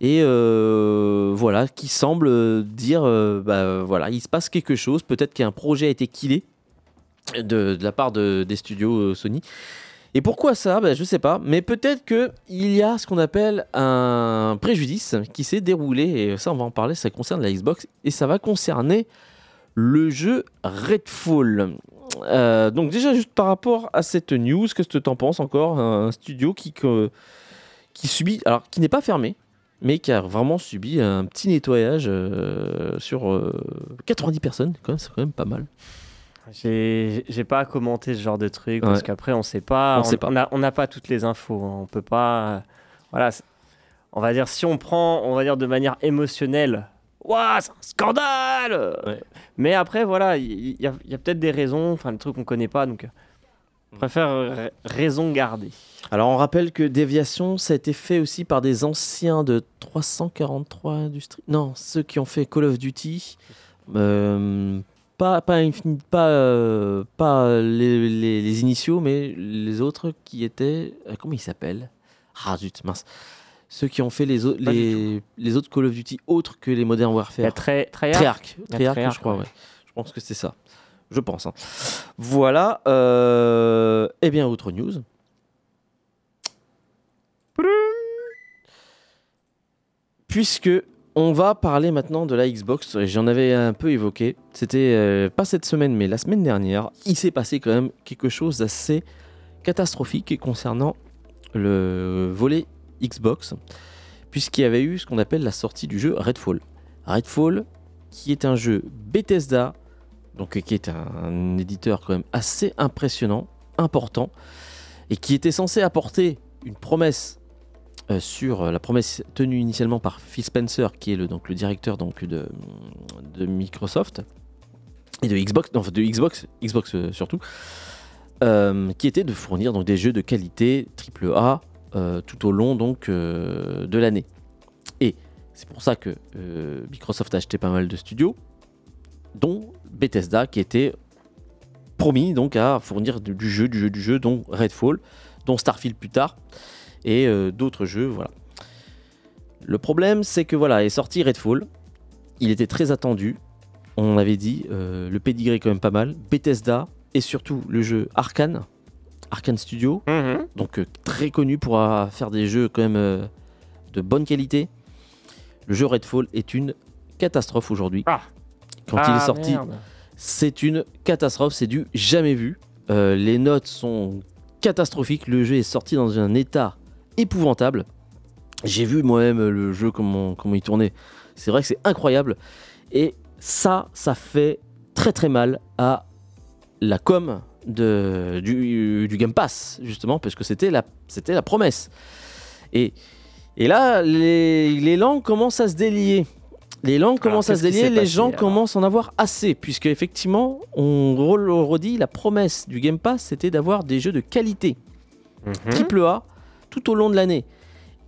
et euh, voilà, qui semble dire, bah, voilà, il se passe quelque chose, peut-être qu'un projet a été killé de, la part de- des studios Sony. Et pourquoi ça? Bah, Je sais pas, mais peut-être qu'il y a ce qu'on appelle un préjudice qui s'est déroulé, et ça on va en parler, ça concerne la Xbox, et ça va concerner le jeu Redfall. Euh, donc déjà juste par rapport à cette news, qu'est-ce que tu en penses encore? Un studio qui, qui subit, alors qui n'est pas fermé, mais qui a vraiment subi un petit nettoyage euh, sur euh, 90 personnes. Quand même, c'est quand même pas mal. J'ai, j'ai pas à commenter ce genre de truc parce qu'après on sait pas. On sait pas. On n'a on n'a pas toutes les infos. hein. On peut pas. euh, Voilà. On va dire si on prend, on va dire de manière émotionnelle. Waouh, c'est un scandale Ouais. Mais après, voilà, il y, y a, peut-être des raisons, enfin, des trucs qu'on connaît pas, donc euh, Mm. préfère raison garder. Alors on rappelle que Déviation, ça a été fait aussi par des anciens de 343 Industries. Non, ceux qui ont fait Call of Duty. Euh, pas, pas, pas, euh, pas les, les- les initiaux, mais les autres qui étaient. euh, comment ils s'appellent? Ah zut, mince. Ceux qui ont fait les, les, les autres Call of Duty autres que les Modern Warfare. très, très Treyarch. Je crois, ouais. ouais. Je pense que c'est ça. Je pense. hein. Voilà. euh, Eh bien, autre news. Puisque on va parler maintenant de la Xbox, j'en avais un peu évoqué. C'était euh, pas cette semaine, mais la semaine dernière. Il s'est passé quand même quelque chose d'assez catastrophique concernant le volet Xbox, puisqu'il y avait eu ce qu'on appelle la sortie du jeu Redfall. Redfall, qui est un jeu Bethesda, donc qui est un éditeur quand même assez impressionnant, important, et qui était censé apporter une promesse euh, sur euh, la promesse tenue initialement par Phil Spencer, qui est le, donc, le directeur donc, de, de Microsoft et de Xbox, de Xbox, Xbox euh, surtout, qui était de fournir donc, des jeux de qualité AAA tout au long donc, de l'année. Et c'est pour ça que Microsoft a acheté pas mal de studios, dont Bethesda, qui était promis donc à fournir du jeu, du jeu, du jeu, dont Redfall, dont Starfield plus tard, et euh, d'autres jeux, voilà. Le problème, c'est que voilà, est sorti Redfall, il était très attendu, on avait dit, euh, le pedigree est quand même pas mal, Bethesda, et surtout le jeu Arkane, Arkane Studio, Mhm. donc euh, très connu pour faire des jeux quand même de bonne qualité. Le jeu Redfall est une catastrophe aujourd'hui. Ah. Quand il Ah, est sorti, merde. c'est une catastrophe, c'est du jamais vu. Euh, les notes sont catastrophiques, le jeu est sorti dans un état épouvantable. J'ai vu moi-même le jeu, comment, comment il tournait. C'est vrai que c'est incroyable. Et ça, ça fait très très mal à la com de, du, du Game Pass, justement, parce que c'était la, c'était la promesse. Et, et là, les, les langues commencent à se délier. Les langues commencent à se délier, les passé, gens alors commencent à en avoir assez, puisque effectivement, on redit, la promesse du Game Pass, c'était d'avoir des jeux de qualité, Mhm. triple A, tout au long de l'année.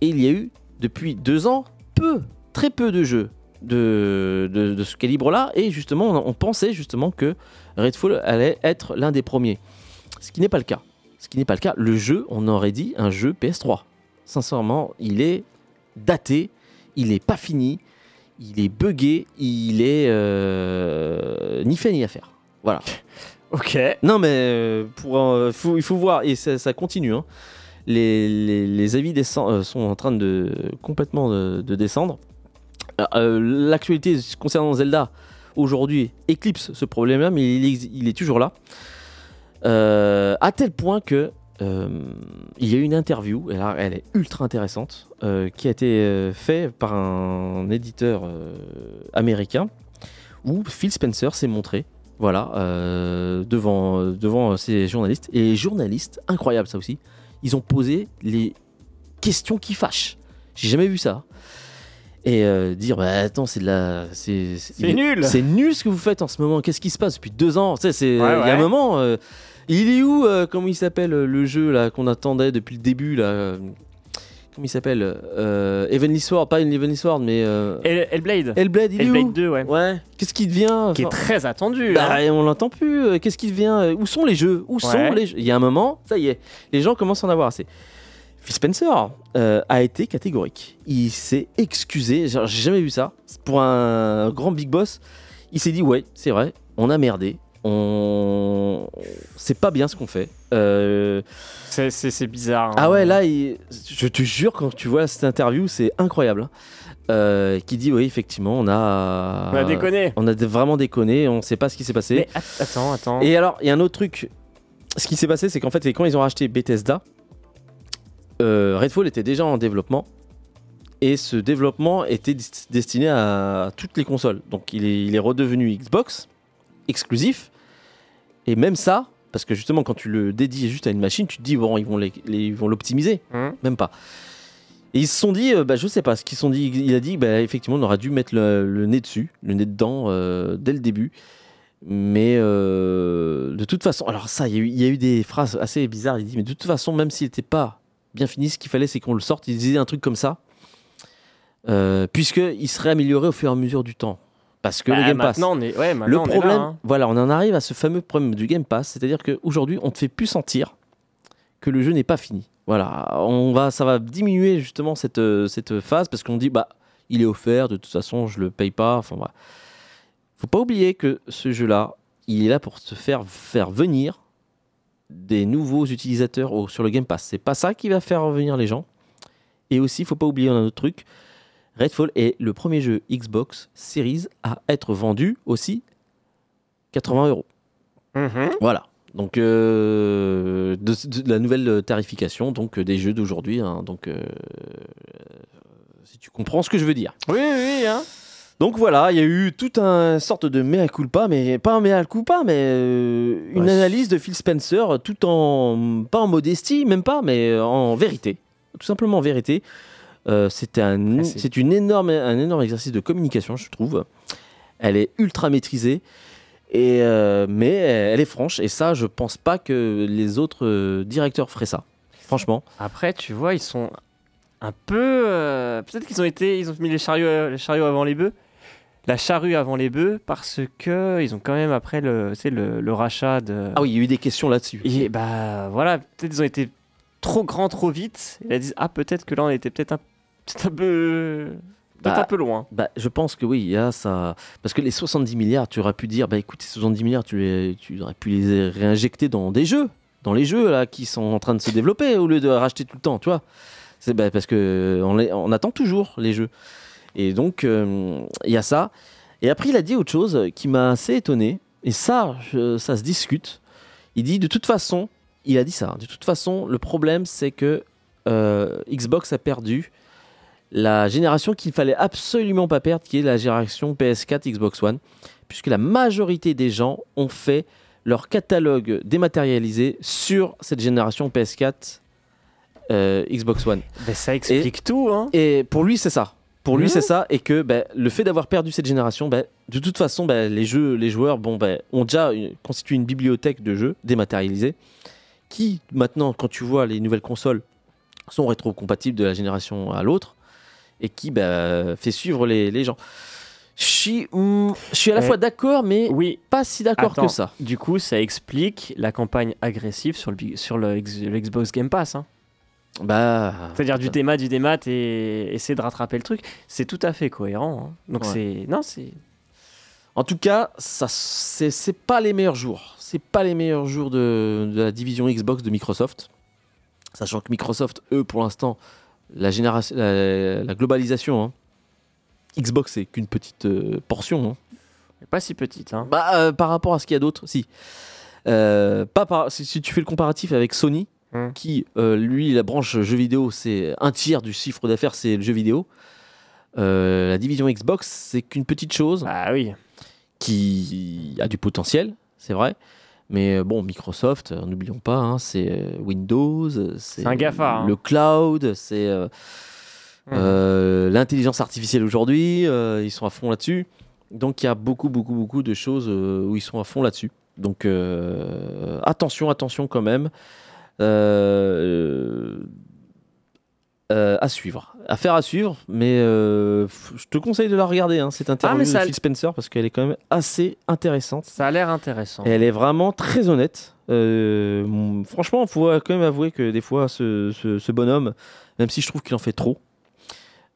Et il y a eu, depuis deux ans, peu, très peu de jeux de, de, de ce calibre-là, et justement, on, on pensait justement que Redfall allait être l'un des premiers. Ce qui n'est pas le cas. Ce qui n'est pas le cas. Le jeu, on aurait dit un jeu PS3. Sincèrement, il est daté, il n'est pas fini, il est buggé, il est euh, ni fait ni à faire. Voilà. Ok. Non, mais euh, pour, euh, faut- il faut voir, et ça, ça continue. hein. Les, avis euh, sont en train de complètement de, de descendre. Euh, euh, L'actualité concernant Zelda aujourd'hui éclipse ce problème-là, mais il, est toujours là. Euh, à tel point que il y a eu une interview, et là, elle est ultra intéressante, qui a été faite par un éditeur américain où Phil Spencer s'est montré voilà, devant, devant ces journalistes. Et les journalistes, incroyable ça aussi, ils ont posé les questions qui fâchent. J'ai jamais vu ça. Et euh, dire, bah, attends, c'est de la. C'est nul. C'est nul ce que vous faites en ce moment. Qu'est-ce qui se passe depuis deux ans? Tu sais, c'est. Il Ouais, y a un moment. euh, il est où euh, Comment il s'appelle le jeu là qu'on attendait depuis le début là Comment il s'appelle euh, Heavenly Sword, pas une Heavenly Sword, mais. Euh, El- Hellblade. Hellblade, il est Hellblade où 2, ouais. Ouais. Qu'est-ce qui devient Qui est très attendu. bah, hein. on l'entend plus. euh, Qu'est-ce qui devient euh, Où sont les jeux Où sont les jeux? Il y a un moment, ça y est, les gens commencent à en avoir assez. Phil Spencer euh, a été catégorique. Il s'est excusé. J'ai jamais vu ça. Pour un grand big boss, il s'est dit ouais, c'est vrai, on a merdé. On, c'est pas bien ce qu'on fait. Euh, C'est- bizarre. hein. ah ouais, là, il- je te jure, quand tu vois cette interview, c'est incroyable. hein. Euh, qui dit oui, effectivement, on a, On a déconné. on a vraiment déconné. On sait pas ce qui s'est passé. Mais att- attends, attends. Et alors, il y a un autre truc. Ce qui s'est passé, c'est qu'en fait, quand ils ont racheté Bethesda, euh, Redfall était déjà en développement. Et ce développement était destiné à toutes les consoles. Donc, il est, il est redevenu Xbox, exclusif. Et même ça, parce que justement, quand tu le dédies juste à une machine, tu te dis, bon, ils vont les- les- ils vont l'optimiser. Hum. Même pas. Et ils se sont dit, euh, bah, je sais pas, ce qu'ils se sont dit, il a dit, bah, effectivement, on aurait dû mettre le, le nez dessus, le nez dedans, euh, dès le début. Mais euh, de toute façon, alors ça, il y, a eu- il y a eu des phrases assez bizarres. Il dit, mais de toute façon, même s'il n'était pas bien fini, ce qu'il fallait, c'est qu'on le sorte. Il disait un truc comme ça, puisqu'il serait amélioré au fur et à mesure du temps. Parce que Bah, le Game Pass. on est, ouais, Le maintenant, on est là, problème, hein. voilà, on en arrive à ce fameux problème du Game Pass, c'est-à-dire qu'aujourd'hui, on ne te fait plus sentir que le jeu n'est pas fini. Voilà, on va, ça va diminuer justement cette, euh, cette phase parce qu'on dit, bah, il est offert, de toute façon, je le paye pas. Enfin, voilà. Faut pas oublier que ce jeu-là, il est là pour te faire faire venir des nouveaux utilisateurs au- sur le Game Pass. C'est pas ça qui va faire revenir les gens. Et aussi, faut pas oublier un autre truc. Redfall est le premier jeu Xbox Series à être vendu aussi 80 euros. Mhm. Voilà. Donc euh, de, de la nouvelle tarification donc euh, des jeux d'aujourd'hui. hein. donc euh, si tu comprends ce que je veux dire. Oui, oui, hein. Donc voilà, il y a eu toute un sorte de mea culpa, mais pas un mea culpa, mais euh, une Ouais. analyse de Phil Spencer, tout en pas en modestie, même pas, mais en vérité, tout simplement en vérité. Euh, un, Ah, c'est- une énorme, un énorme exercice de communication, je trouve. Elle est ultra maîtrisée, et euh, mais elle est franche, et ça, je pense pas que les autres euh, directeurs feraient ça. Franchement. Après, tu vois, ils sont un peu. euh, Peut-être qu'ils ont été, ils ont mis les chariots, les chariots avant les bœufs. La charrue avant les bœufs parce que ils ont quand même après le, le, le rachat de. Ah oui, il y a eu des questions là-dessus. Et bah voilà, peut-être ils ont été trop grands trop vite. Et ils disent ah peut-être que là on était peut-être un, peut-être un peu, Bah, un peu loin. Bah, je pense que oui, il y a ça. Parce que les 70 milliards, tu aurais pu dire, bah écoute, ces 70 milliards, tu, les- tu aurais pu les réinjecter dans des jeux, dans les jeux là qui sont en train de se développer au lieu de racheter tout le temps, tu vois. C'est bah, parce que on, les- on attend toujours les jeux. Et donc euh, il y a ça. Et après, il a dit autre chose qui m'a assez étonné. Et ça, je- ça se discute. Il dit de toute façon, il a dit ça. De toute façon, le problème, c'est que euh, Xbox a perdu la génération qu'il fallait absolument pas perdre, qui est la génération PS4 Xbox One, puisque la majorité des gens ont fait leur catalogue dématérialisé sur cette génération PS4 euh, Xbox One. Ben, ça explique tout, hein. Et pour lui, c'est ça. Pour lui, Mhm. c'est ça. Et que ben, le fait d'avoir perdu cette génération, ben, de toute façon, ben, les, jeux, les joueurs bon, ont déjà une- constitué une bibliothèque de jeux dématérialisés qui, maintenant, quand tu vois les nouvelles consoles, sont rétro-compatibles de la génération à l'autre et qui ben, fait suivre les, les gens. Je suis, hmm, je suis à la Eh, fois d'accord, mais Oui. pas si d'accord que ça. Du coup, ça explique la campagne agressive sur le, sur le, Xbox Game Pass. hein. Bah, C'est-à-dire du démat, du démat et essayer de rattraper le truc. C'est tout à fait cohérent. hein. Donc Ouais. c'est. Non, c'est. En tout cas, ça c'est c'est pas les meilleurs jours. C'est pas les meilleurs jours de, de la division Xbox de Microsoft. Sachant que Microsoft, eux, pour l'instant, la, génération, la, la globalisation, hein, Xbox, c'est qu'une petite euh, portion. hein. Pas si petite. Hein. Bah, euh, par rapport à ce qu'il y a d'autre, si. Euh, pas par, si, si tu fais le comparatif avec Sony, Hmm. qui, lui, la branche jeux vidéo, c'est un tiers du chiffre d'affaires, c'est le jeu vidéo. La division Xbox, c'est qu'une petite chose Bah oui. qui a du potentiel, c'est vrai. Mais euh, bon, Microsoft, euh, n'oublions pas, hein, c'est euh, Windows, c'est un GAFA, hein. le cloud, c'est euh, euh, l'intelligence artificielle aujourd'hui, euh, ils sont à fond là-dessus. Donc il y a beaucoup, beaucoup, beaucoup de choses où ils sont à fond là-dessus. Donc attention, attention quand même. Euh, à suivre, affaire à suivre, mais euh, je te conseille de la regarder, hein, cette interview Ah, mais ça- de Phil Spencer, parce qu'elle est quand même assez intéressante. Ça a l'air intéressant. Et elle est vraiment très honnête. Euh, franchement, il faut quand même avouer que des fois, ce, ce- ce bonhomme, même si je trouve qu'il en fait trop,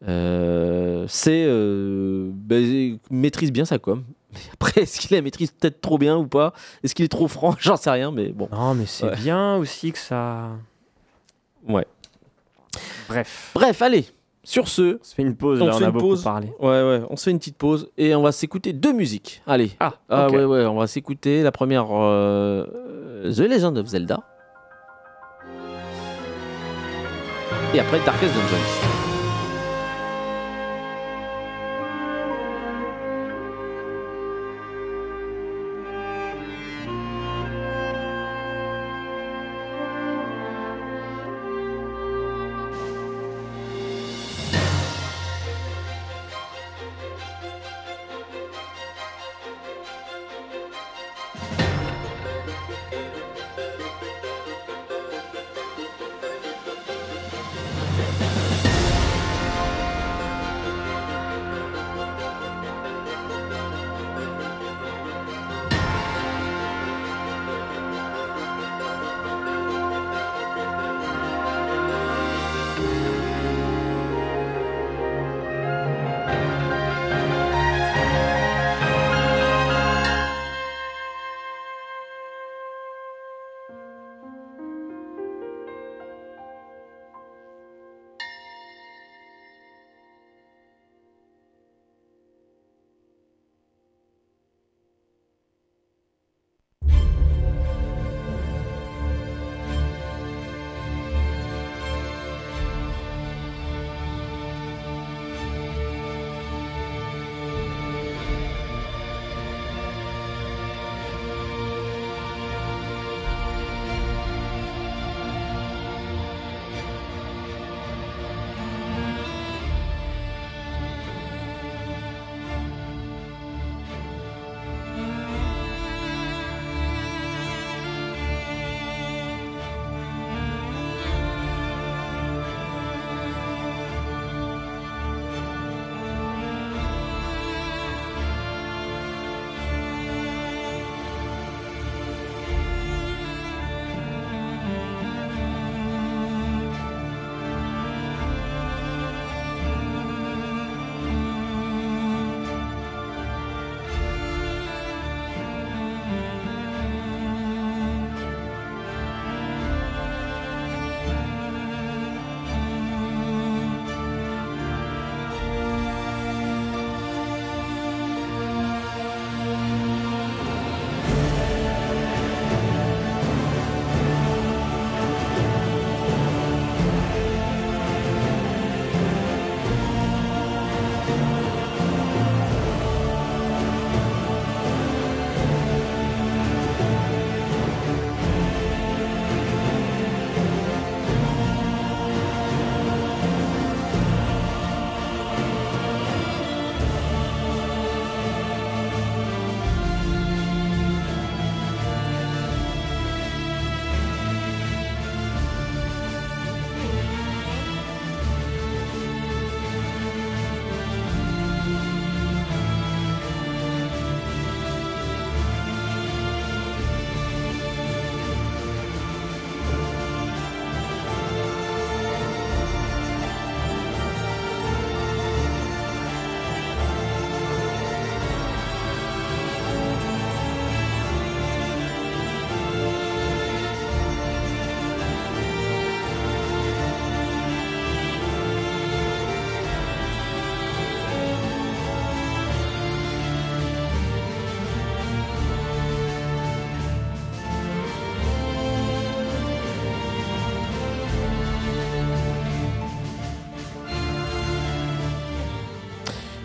c'est il maîtrise bien sa com. Mais Après, est-ce qu'il la maîtrise peut-être trop bien ou pas? Est-ce qu'il est trop franc? J'en sais rien, mais bon. Non, mais c'est Ouais. bien aussi que ça. Ouais. Bref. Bref, allez. Sur ce, On se fait une pause, On là, on fait a une beaucoup pause. parlé. ouais, ouais, on se fait une petite pause et on va s'écouter deux musiques. Allez. Ah, Ah ok. ouais, ouais, on va s'écouter la première, euh, The Legend of Zelda. Et après Darkest Dungeons.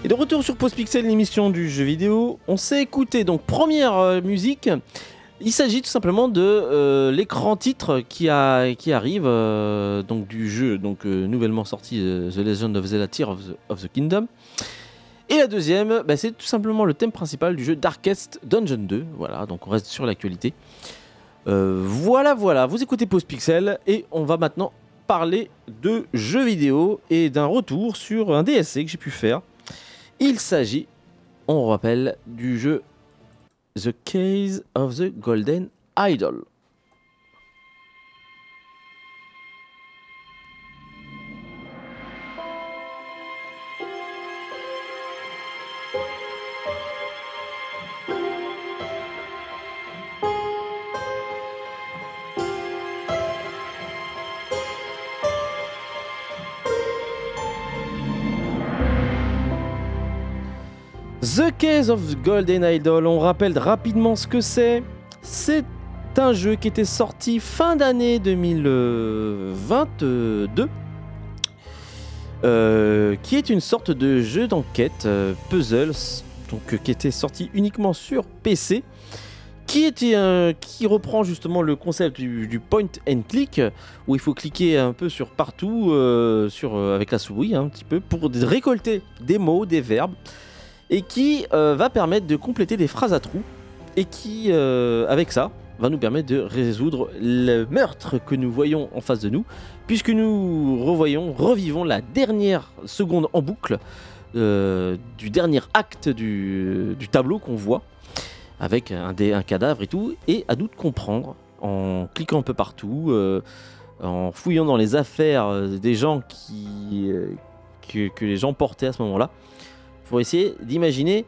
De retour sur Post Pixel, l'émission du jeu vidéo, on s'est écouté donc première euh, musique. Il s'agit tout simplement de euh, l'écran titre qui, arrive euh, donc du jeu donc nouvellement sorti The Legend of Zelda Tear of the, Kingdom. Et la deuxième, bah, c'est tout simplement le thème principal du jeu Darkest Dungeon 2. Voilà, donc on reste sur l'actualité. Voilà, voilà, vous écoutez Pause Pixel et on va maintenant parler de jeux vidéo et d'un retour sur un DSC que j'ai pu faire. Il s'agit, on rappelle, du jeu The Case of the Golden Idol. The Case of Golden Idol, on rappelle rapidement ce que c'est. C'est un jeu qui était sorti fin d'année 2022, euh, qui est une sorte de jeu d'enquête euh, puzzle, donc euh, qui était sorti uniquement sur PC, qui était qui reprend justement le concept du, point and click, où il faut cliquer un peu sur partout, sur avec la souris un petit peu pour récolter des mots, des verbes et qui euh, va permettre de compléter des phrases à trous et qui, euh, avec ça, va nous permettre de résoudre le meurtre que nous voyons en face de nous, puisque nous revoyons, revivons la dernière seconde en boucle euh, du dernier acte du, tableau qu'on voit, avec un, cadavre et tout, et à nous de comprendre, en cliquant un peu partout, en fouillant dans les affaires des gens qui, que les gens portaient à ce moment-là, pour essayer d'imaginer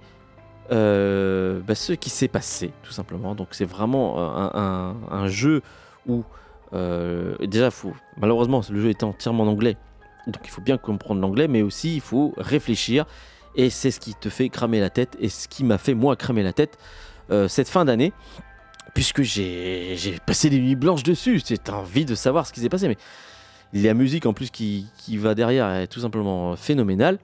euh, bah, ce qui s'est passé, tout simplement. Donc c'est vraiment un, un- jeu où euh, déjà, malheureusement, le jeu est entièrement en anglais, donc il faut bien comprendre l'anglais, mais aussi il faut réfléchir. Et c'est ce qui te fait cramer la tête, et ce qui m'a fait moi cramer la tête euh, cette fin d'année, puisque j'ai j'ai passé des nuits blanches dessus. C'est envie de savoir ce qui s'est passé, mais la musique en plus qui, qui va derrière est tout simplement phénoménale.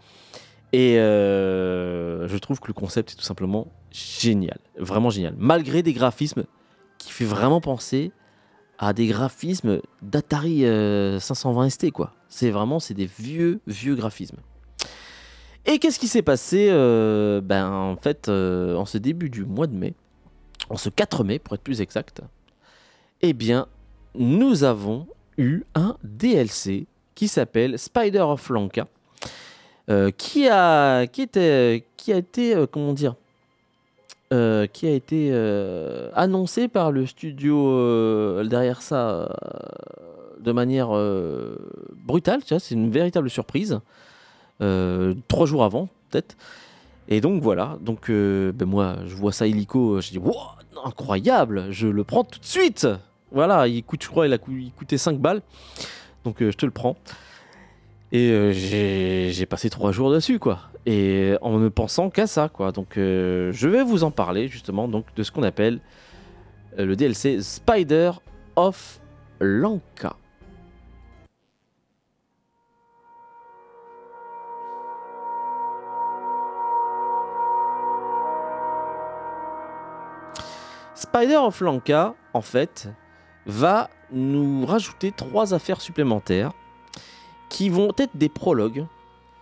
Et euh, je trouve que le concept est tout simplement génial, vraiment génial. Malgré des graphismes qui fait vraiment penser à des graphismes d'Atari euh, 520 ST quoi. C'est vraiment c'est des vieux vieux graphismes. Et qu'est-ce qui s'est passé euh, Ben en fait euh, en ce début du mois de mai, en ce 4 mai pour être plus exact, eh bien nous avons eu un DLC qui s'appelle Spider of Lanka euh, qui a qui a été euh, comment dire euh, qui a été euh, annoncé par le studio euh, derrière ça euh, de manière euh, brutale c'est une véritable surprise euh, trois jours avant peut-être. Et donc voilà. Donc euh, ben moi je vois ça illico je dis wow, incroyable je le prends tout de suite. Voilà il coûte je crois il a coûtait 5 balles. Donc euh, je te le prends et euh, j'ai passé trois jours dessus, quoi. Et en ne pensant qu'à ça, quoi. Donc, euh, je vais vous en parler, justement, de ce qu'on appelle euh, le DLC Spider of Lanka. Spider of Lanka, en fait, va nous rajouter trois affaires supplémentaires qui vont être des prologues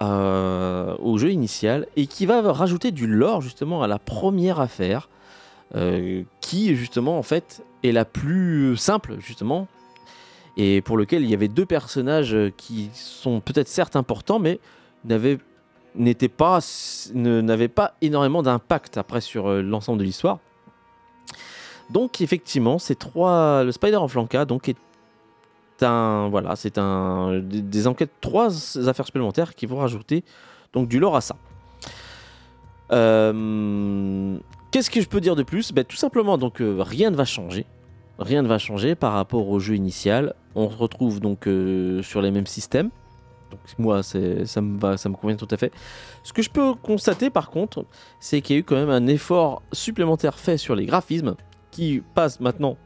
euh, au jeu initial et qui va rajouter du lore justement à la première affaire euh, qui justement en fait est la plus simple justement et pour lequel il y avait deux personnages qui sont peut-être certes importants mais n'avaient pas pas énormément d'impact après sur euh, l'ensemble de l'histoire. Donc effectivement ces trois le Spider of Lanka donc est un voilà, c'est un des, enquêtes, trois affaires supplémentaires qui vont rajouter donc du lore à ça. Euh, Qu'est-ce que je peux dire de plus? Ben, Tout simplement, donc euh, rien ne va changer. Rien ne va changer par rapport au jeu initial. On se retrouve donc euh, sur les mêmes systèmes. Donc moi, ça me va, ça me convient tout à fait. Ce que je peux constater par contre, c'est qu'il y a eu quand même un effort supplémentaire fait sur les graphismes qui passe maintenant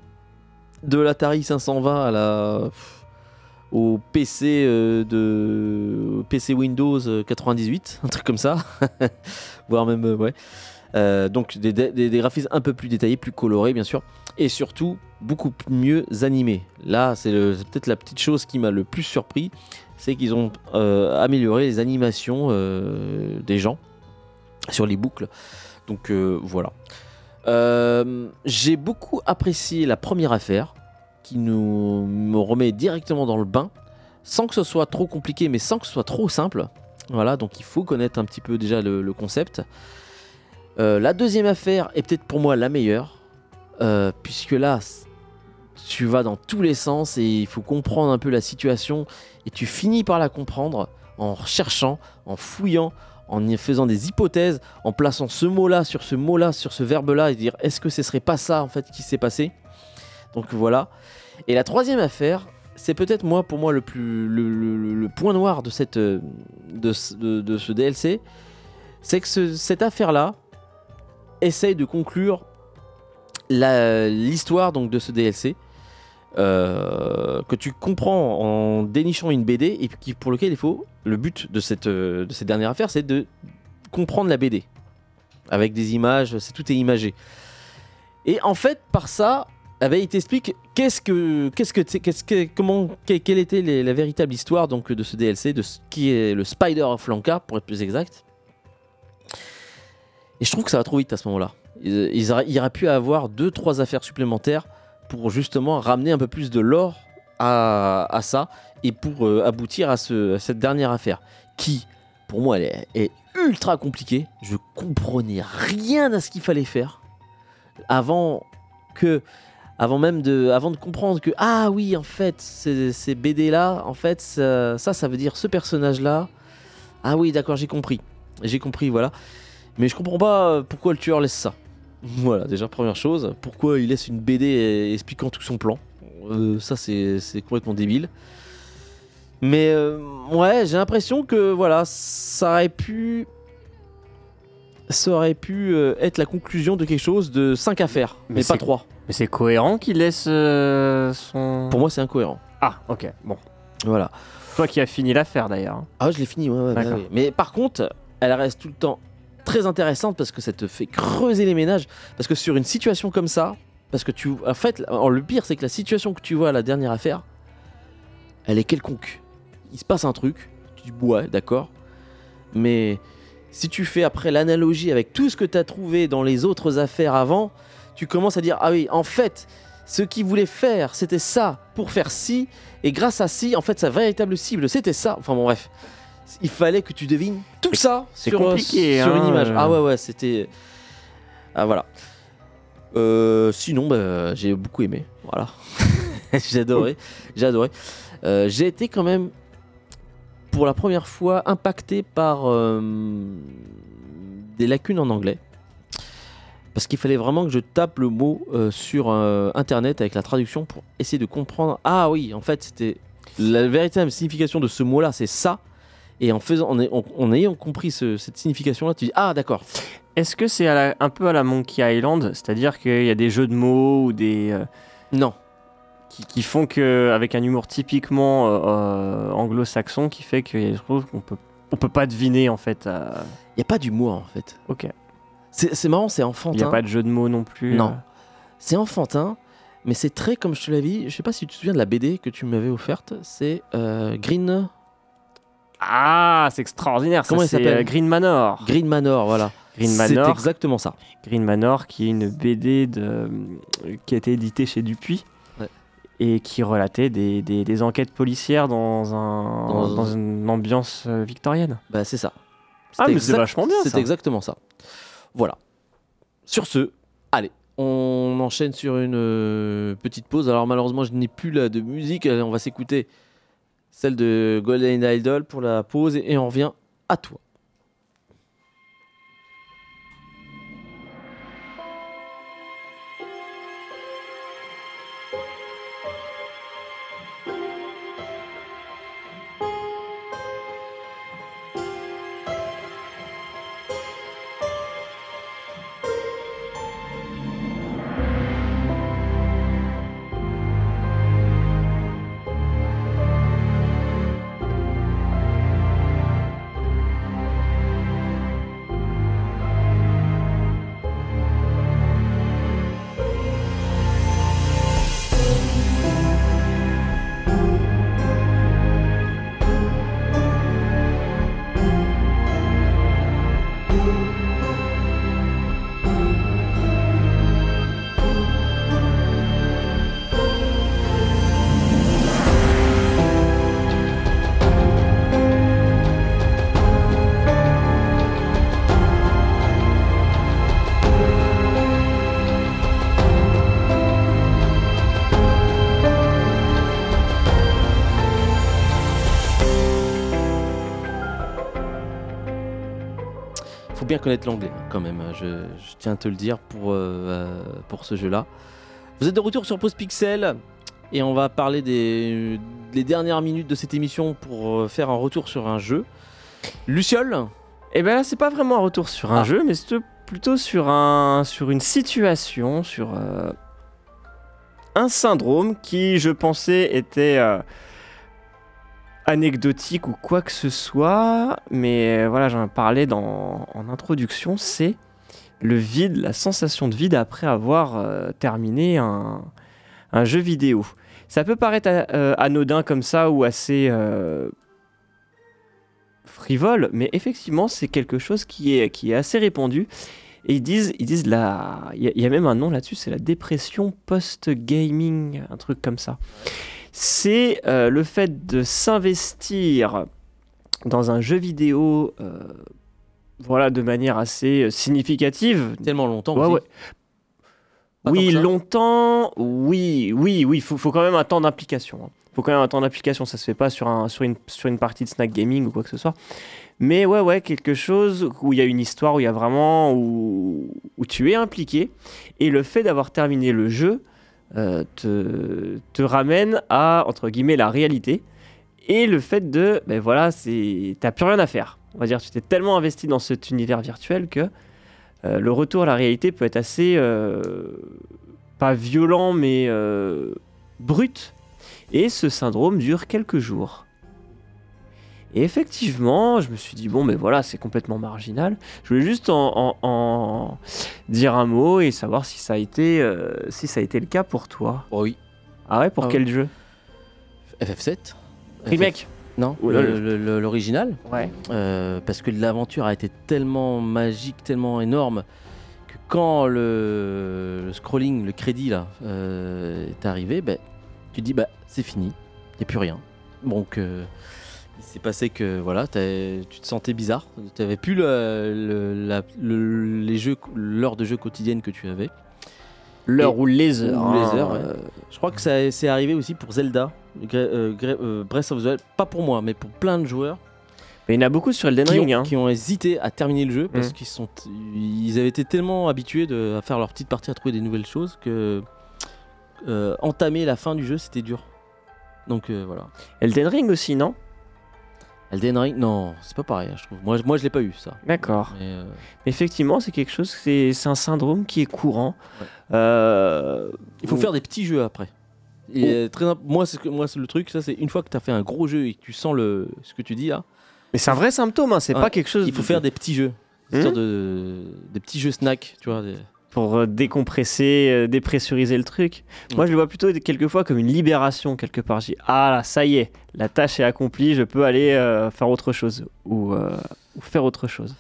de l'Atari 520 à la au PC euh, de PC Windows euh, 98, un truc comme ça, voire même euh. Euh, donc des, des- des graphismes un peu plus détaillés, plus colorés bien sûr, et surtout beaucoup mieux animés. Là, c'est peut-être la petite chose qui m'a le plus surpris, c'est qu'ils ont euh, amélioré les animations euh, des gens sur les boucles. Donc euh, voilà. Euh, J'ai beaucoup apprécié la première affaire qui nous me remet directement dans le bain sans que ce soit trop compliqué mais sans que ce soit trop simple. Voilà, donc il faut connaître un petit peu déjà le, concept. Euh, la deuxième affaire est peut-être pour moi la meilleure euh, puisque là tu vas dans tous les sens et il faut comprendre un peu la situation et tu finis par la comprendre en cherchant, en fouillant, en y faisant des hypothèses, en plaçant ce mot-là sur ce mot-là, sur ce verbe-là, et dire est-ce que ce serait pas ça en fait qui s'est passé? Donc voilà. Et la troisième affaire, c'est peut-être moi pour moi le point noir de euh, ce- DLC, c'est que ce- cette affaire-là essaye de conclure l'histoire donc de ce DLC. Euh, que tu comprends en dénichant une BD et qui, pour lequel il faut le but de cette, euh, de cette dernière affaire c'est de comprendre la BD avec des images c'est tout est imagé. Et en fait par ça eh il t'explique qu'est-ce que qu'est-ce que qu'est-ce que comment que- quelle était la véritable histoire donc de ce DLC de ce qui est le Spider of pour être plus exact. Et je trouve que ça va trop vite à ce moment-là. Ils, ils auraient, il aurait pu avoir deux trois affaires supplémentaires pour justement ramener un peu plus de l'or à, ça et pour euh, aboutir à, ce- à cette dernière affaire qui, pour moi, est, ultra compliquée. Je comprenais rien à ce qu'il fallait faire avant que, avant même de, avant de comprendre que ah oui, en fait, ces, ces BD là, en fait, ça, ça, ça veut dire ce personnage là. Ah oui, d'accord, j'ai compris, j'ai compris, voilà. Mais je comprends pas euh, pourquoi le tueur laisse ça. Voilà, déjà première chose, pourquoi il laisse une BD expliquant tout son plan Euh, Ça, c'est c'est complètement débile. Mais euh, ouais, j'ai l'impression que voilà, ça aurait pu. Ça aurait pu euh, être la conclusion de quelque chose de 5 affaires, mais, Mais pas c'est- 3. Mais c'est cohérent qu'il laisse euh, son. Pour moi, c'est incohérent. Ah, ok, bon. Voilà. Toi qui as fini l'affaire d'ailleurs. Ah, je l'ai fini, ouais, ouais, bah oui. Mais par contre, elle reste tout le temps très intéressante parce que ça te fait creuser les ménages. Parce que sur une situation comme ça, parce que tu. En fait, le pire, c'est que la situation que tu vois à la dernière affaire, elle est quelconque. Il se passe un truc, tu dis, ouais, d'accord. Mais si tu fais après l'analogie avec tout ce que tu as trouvé dans les autres affaires avant, tu commences à dire, ah oui, en fait, ce qu'il voulait faire, c'était ça pour faire ci. Et grâce à ci, en fait, sa véritable cible, c'était ça. Enfin bon, bref. Il fallait que tu devines tout ça sur, euh, sur hein, une image. euh. Ah ouais, ouais, c'était. Ah voilà. Euh, sinon, bah, j'ai beaucoup aimé. Voilà. j'ai adoré. J'ai adoré. Euh, j'ai été quand même, pour la première fois, impacté par euh, des lacunes en anglais. Parce qu'il fallait vraiment que je tape le mot sur internet avec la traduction pour essayer de comprendre. Ah oui, en fait, c'était la véritable signification de ce mot-là, c'est ça. Et en faisant, en, en- en ayant compris ce- cette signification-là, tu dis ah d'accord. Est-ce que c'est un peu à la Monkey Island C'est-à-dire qu'il y a des jeux de mots ou des. euh, Non, qui, qui font que, avec un humour typiquement euh, euh, anglo-saxon, qui fait que je trouve qu'on peut, on peut pas deviner en fait. il y a pas d'humour en fait. Ok. C'est marrant, c'est Il n'y enfantin. a pas de jeu de mots non plus. Non. euh. C'est enfantin, mais c'est très comme je te l'avais dit. Je sais pas si tu te souviens de la BD que tu m'avais offerte. C'est Green Ah, c'est extraordinaire. ça, Comment il c'est, s'appelle euh, Green Manor. Green Manor, voilà. Green C'est Manor. exactement ça. Green Manor, qui est une BD de, euh, qui a été éditée chez Dupuis. Ouais. Et qui relatait des, des- des enquêtes policières dans, un, Dans- dans une ambiance euh, victorienne. Bah c'est ça. Ah, mais c'est vachement bien, C'est ça. exactement ça. Voilà. Sur ce, allez, on enchaîne sur une petite pause. Alors malheureusement, je n'ai plus là de musique. Allez, on va s'écouter celle de Golden Idol pour la pause et, on revient à toi. Connaître l'anglais hein, quand même. Je, je tiens à te le dire pour, euh, euh, pour ce jeu-là. Vous êtes de retour sur Pause Pixel et on va parler des les dernières minutes de cette émission pour euh, faire un retour sur un jeu. Luciole, Eh ben là, c'est pas vraiment un retour sur un Ah. jeu, mais c'est plutôt sur, un, sur une situation, sur euh, un syndrome qui, je pensais, était euh, anecdotique ou quoi que ce soit. Mais voilà, j'en parlais dans, en introduction, c'est le vide, la sensation de vide après avoir euh, terminé un, un jeu vidéo. Ça peut paraître euh, anodin comme ça ou assez euh, frivole, mais effectivement, c'est quelque chose qui est, qui est assez répandu. Et ils disent, ils disent il y a même un nom là-dessus, c'est la dépression post-gaming, un truc comme ça. C'est euh, le fait de s'investir dans un jeu vidéo, euh, voilà, de manière assez euh, significative, tellement longtemps. Ouais, aussi. ouais. Pas oui, longtemps, oui, oui, oui, il faut, faut quand même un temps d'implication. hein. faut quand même un temps d'application. Ça se fait pas sur, un, sur, une, sur une partie de snack gaming ou quoi que ce soit. Mais ouais, ouais, quelque chose où il y a une histoire, où il y a vraiment. Où, où tu es impliqué. Et le fait d'avoir terminé le jeu euh, te, ramène à, entre guillemets, la réalité. Et le fait de. Ben voilà, c'est. T'as plus rien à faire. On va dire, tu t'es tellement investi dans cet univers virtuel que. euh, le retour à la réalité peut être assez. euh, pas violent, mais brut. Et ce syndrome dure quelques jours. Et effectivement, je me suis dit, bon, mais voilà, c'est complètement marginal. Je voulais juste en, en- en dire un mot et savoir si ça a été, euh, si ça a été le cas pour toi. Oh oui. Ah ouais, pour Ah quel jeu FF7 Remake Non, le- l'original. Ouais. Euh, parce que l'aventure a été tellement magique, tellement énorme, que quand le, le scrolling, le crédit là, euh, est arrivé, ben, tu te dis bah c'est fini, il n'y a plus rien. Donc s'est passé que voilà, tu te sentais bizarre, tu n'avais plus le, le- la- le- les jeux, l'heure de jeu quotidienne que tu avais. L'heure ou les heures. ou les hein, heures, ouais. euh, Je crois que ça c'est arrivé aussi pour Zelda, euh, euh, Breath of the Wild, pas pour moi, mais pour plein de joueurs Mais il y en a beaucoup sur Elden qui Ring. ont, hein. qui ont hésité à terminer le jeu parce Mm. qu'ils sont ils avaient été tellement habitués de, à faire leur petite partie à trouver des nouvelles choses que euh, entamer la fin du jeu c'était dur donc euh, voilà Elden Ring aussi, non? Elden Ring non c'est pas pareil hein, je trouve moi, je- moi je l'ai pas eu ça D'accord. Mais, euh, Effectivement, c'est quelque chose, c'est un syndrome qui est courant. Ouais. Euh, il faut faire des petits jeux après et euh, très moi c'est moi le truc ça c'est une fois que tu as fait un gros jeu et que tu sens le ce que tu dis là Mais c'est un vrai symptôme, hein, c'est Ouais. pas quelque chose. il faut de- faire des petits jeux histoire de des petits jeux snack tu vois des- pour euh, décompresser, euh, dépressuriser le truc. Moi, je le vois plutôt quelquefois comme une libération quelque part. Je dis ah là, ça y est, la tâche est accomplie, je peux aller euh, faire autre chose ou, euh, ou faire autre chose.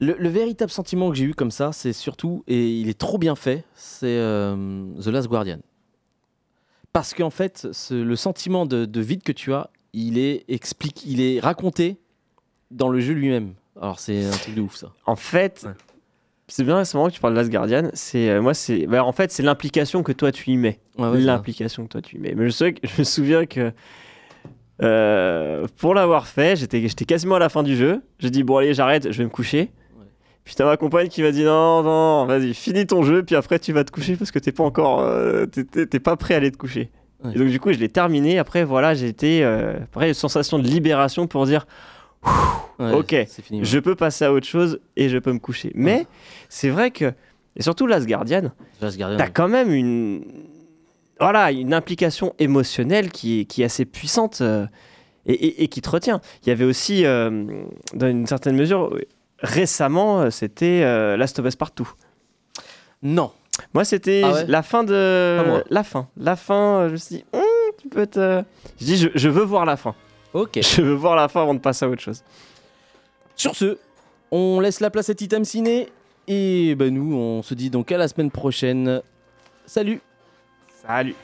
Le, le véritable sentiment que j'ai eu comme ça, c'est surtout, et il est trop bien fait, c'est euh, The Last Guardian. Parce qu'en fait, ce- le sentiment de, de vide que tu as, il est, explique, il est raconté dans le jeu lui-même. Alors c'est un truc de ouf ça. En fait, Ouais. C'est bien, c'est marrant que tu parles de Last Guardian. C'est euh, moi, c'est bah, en fait c'est l'implication que toi tu y mets. Ouais, ouais, c'est l'implication que toi tu y mets. Mais je, sais que- je me souviens que euh, pour l'avoir fait, j'étais j'étais quasiment à la fin du jeu. J'ai dit bon allez j'arrête, je vais me coucher. Ouais. Puis t'as ma compagne qui m'a dit non non vas-y finis ton jeu puis après tu vas te coucher parce que t'es pas encore euh, t'es- pas prêt à aller te coucher. Et donc du coup je l'ai terminé. Après voilà j'ai été euh, après une sensation de libération pour dire. Ouais, ok, c'est fini. ouais. je peux passer à autre chose et je peux me coucher. Mais c'est vrai que et surtout Last Guardian The Last Guardian, t'as quand même une voilà une implication émotionnelle qui est, qui est assez puissante euh, et, et- et qui te retient. Il y avait aussi euh, dans une certaine mesure récemment euh, c'était euh, Last of Us Partout. Non. Moi c'était Ah la fin de la fin la fin je me suis dit Hum, tu peux euh, je dis je, je veux voir la fin Ok. je veux voir la fin avant de passer à autre chose. Sur ce, on laisse la place à Titam Ciné. Et ben nous, on se dit donc à la semaine prochaine. Salut Salut.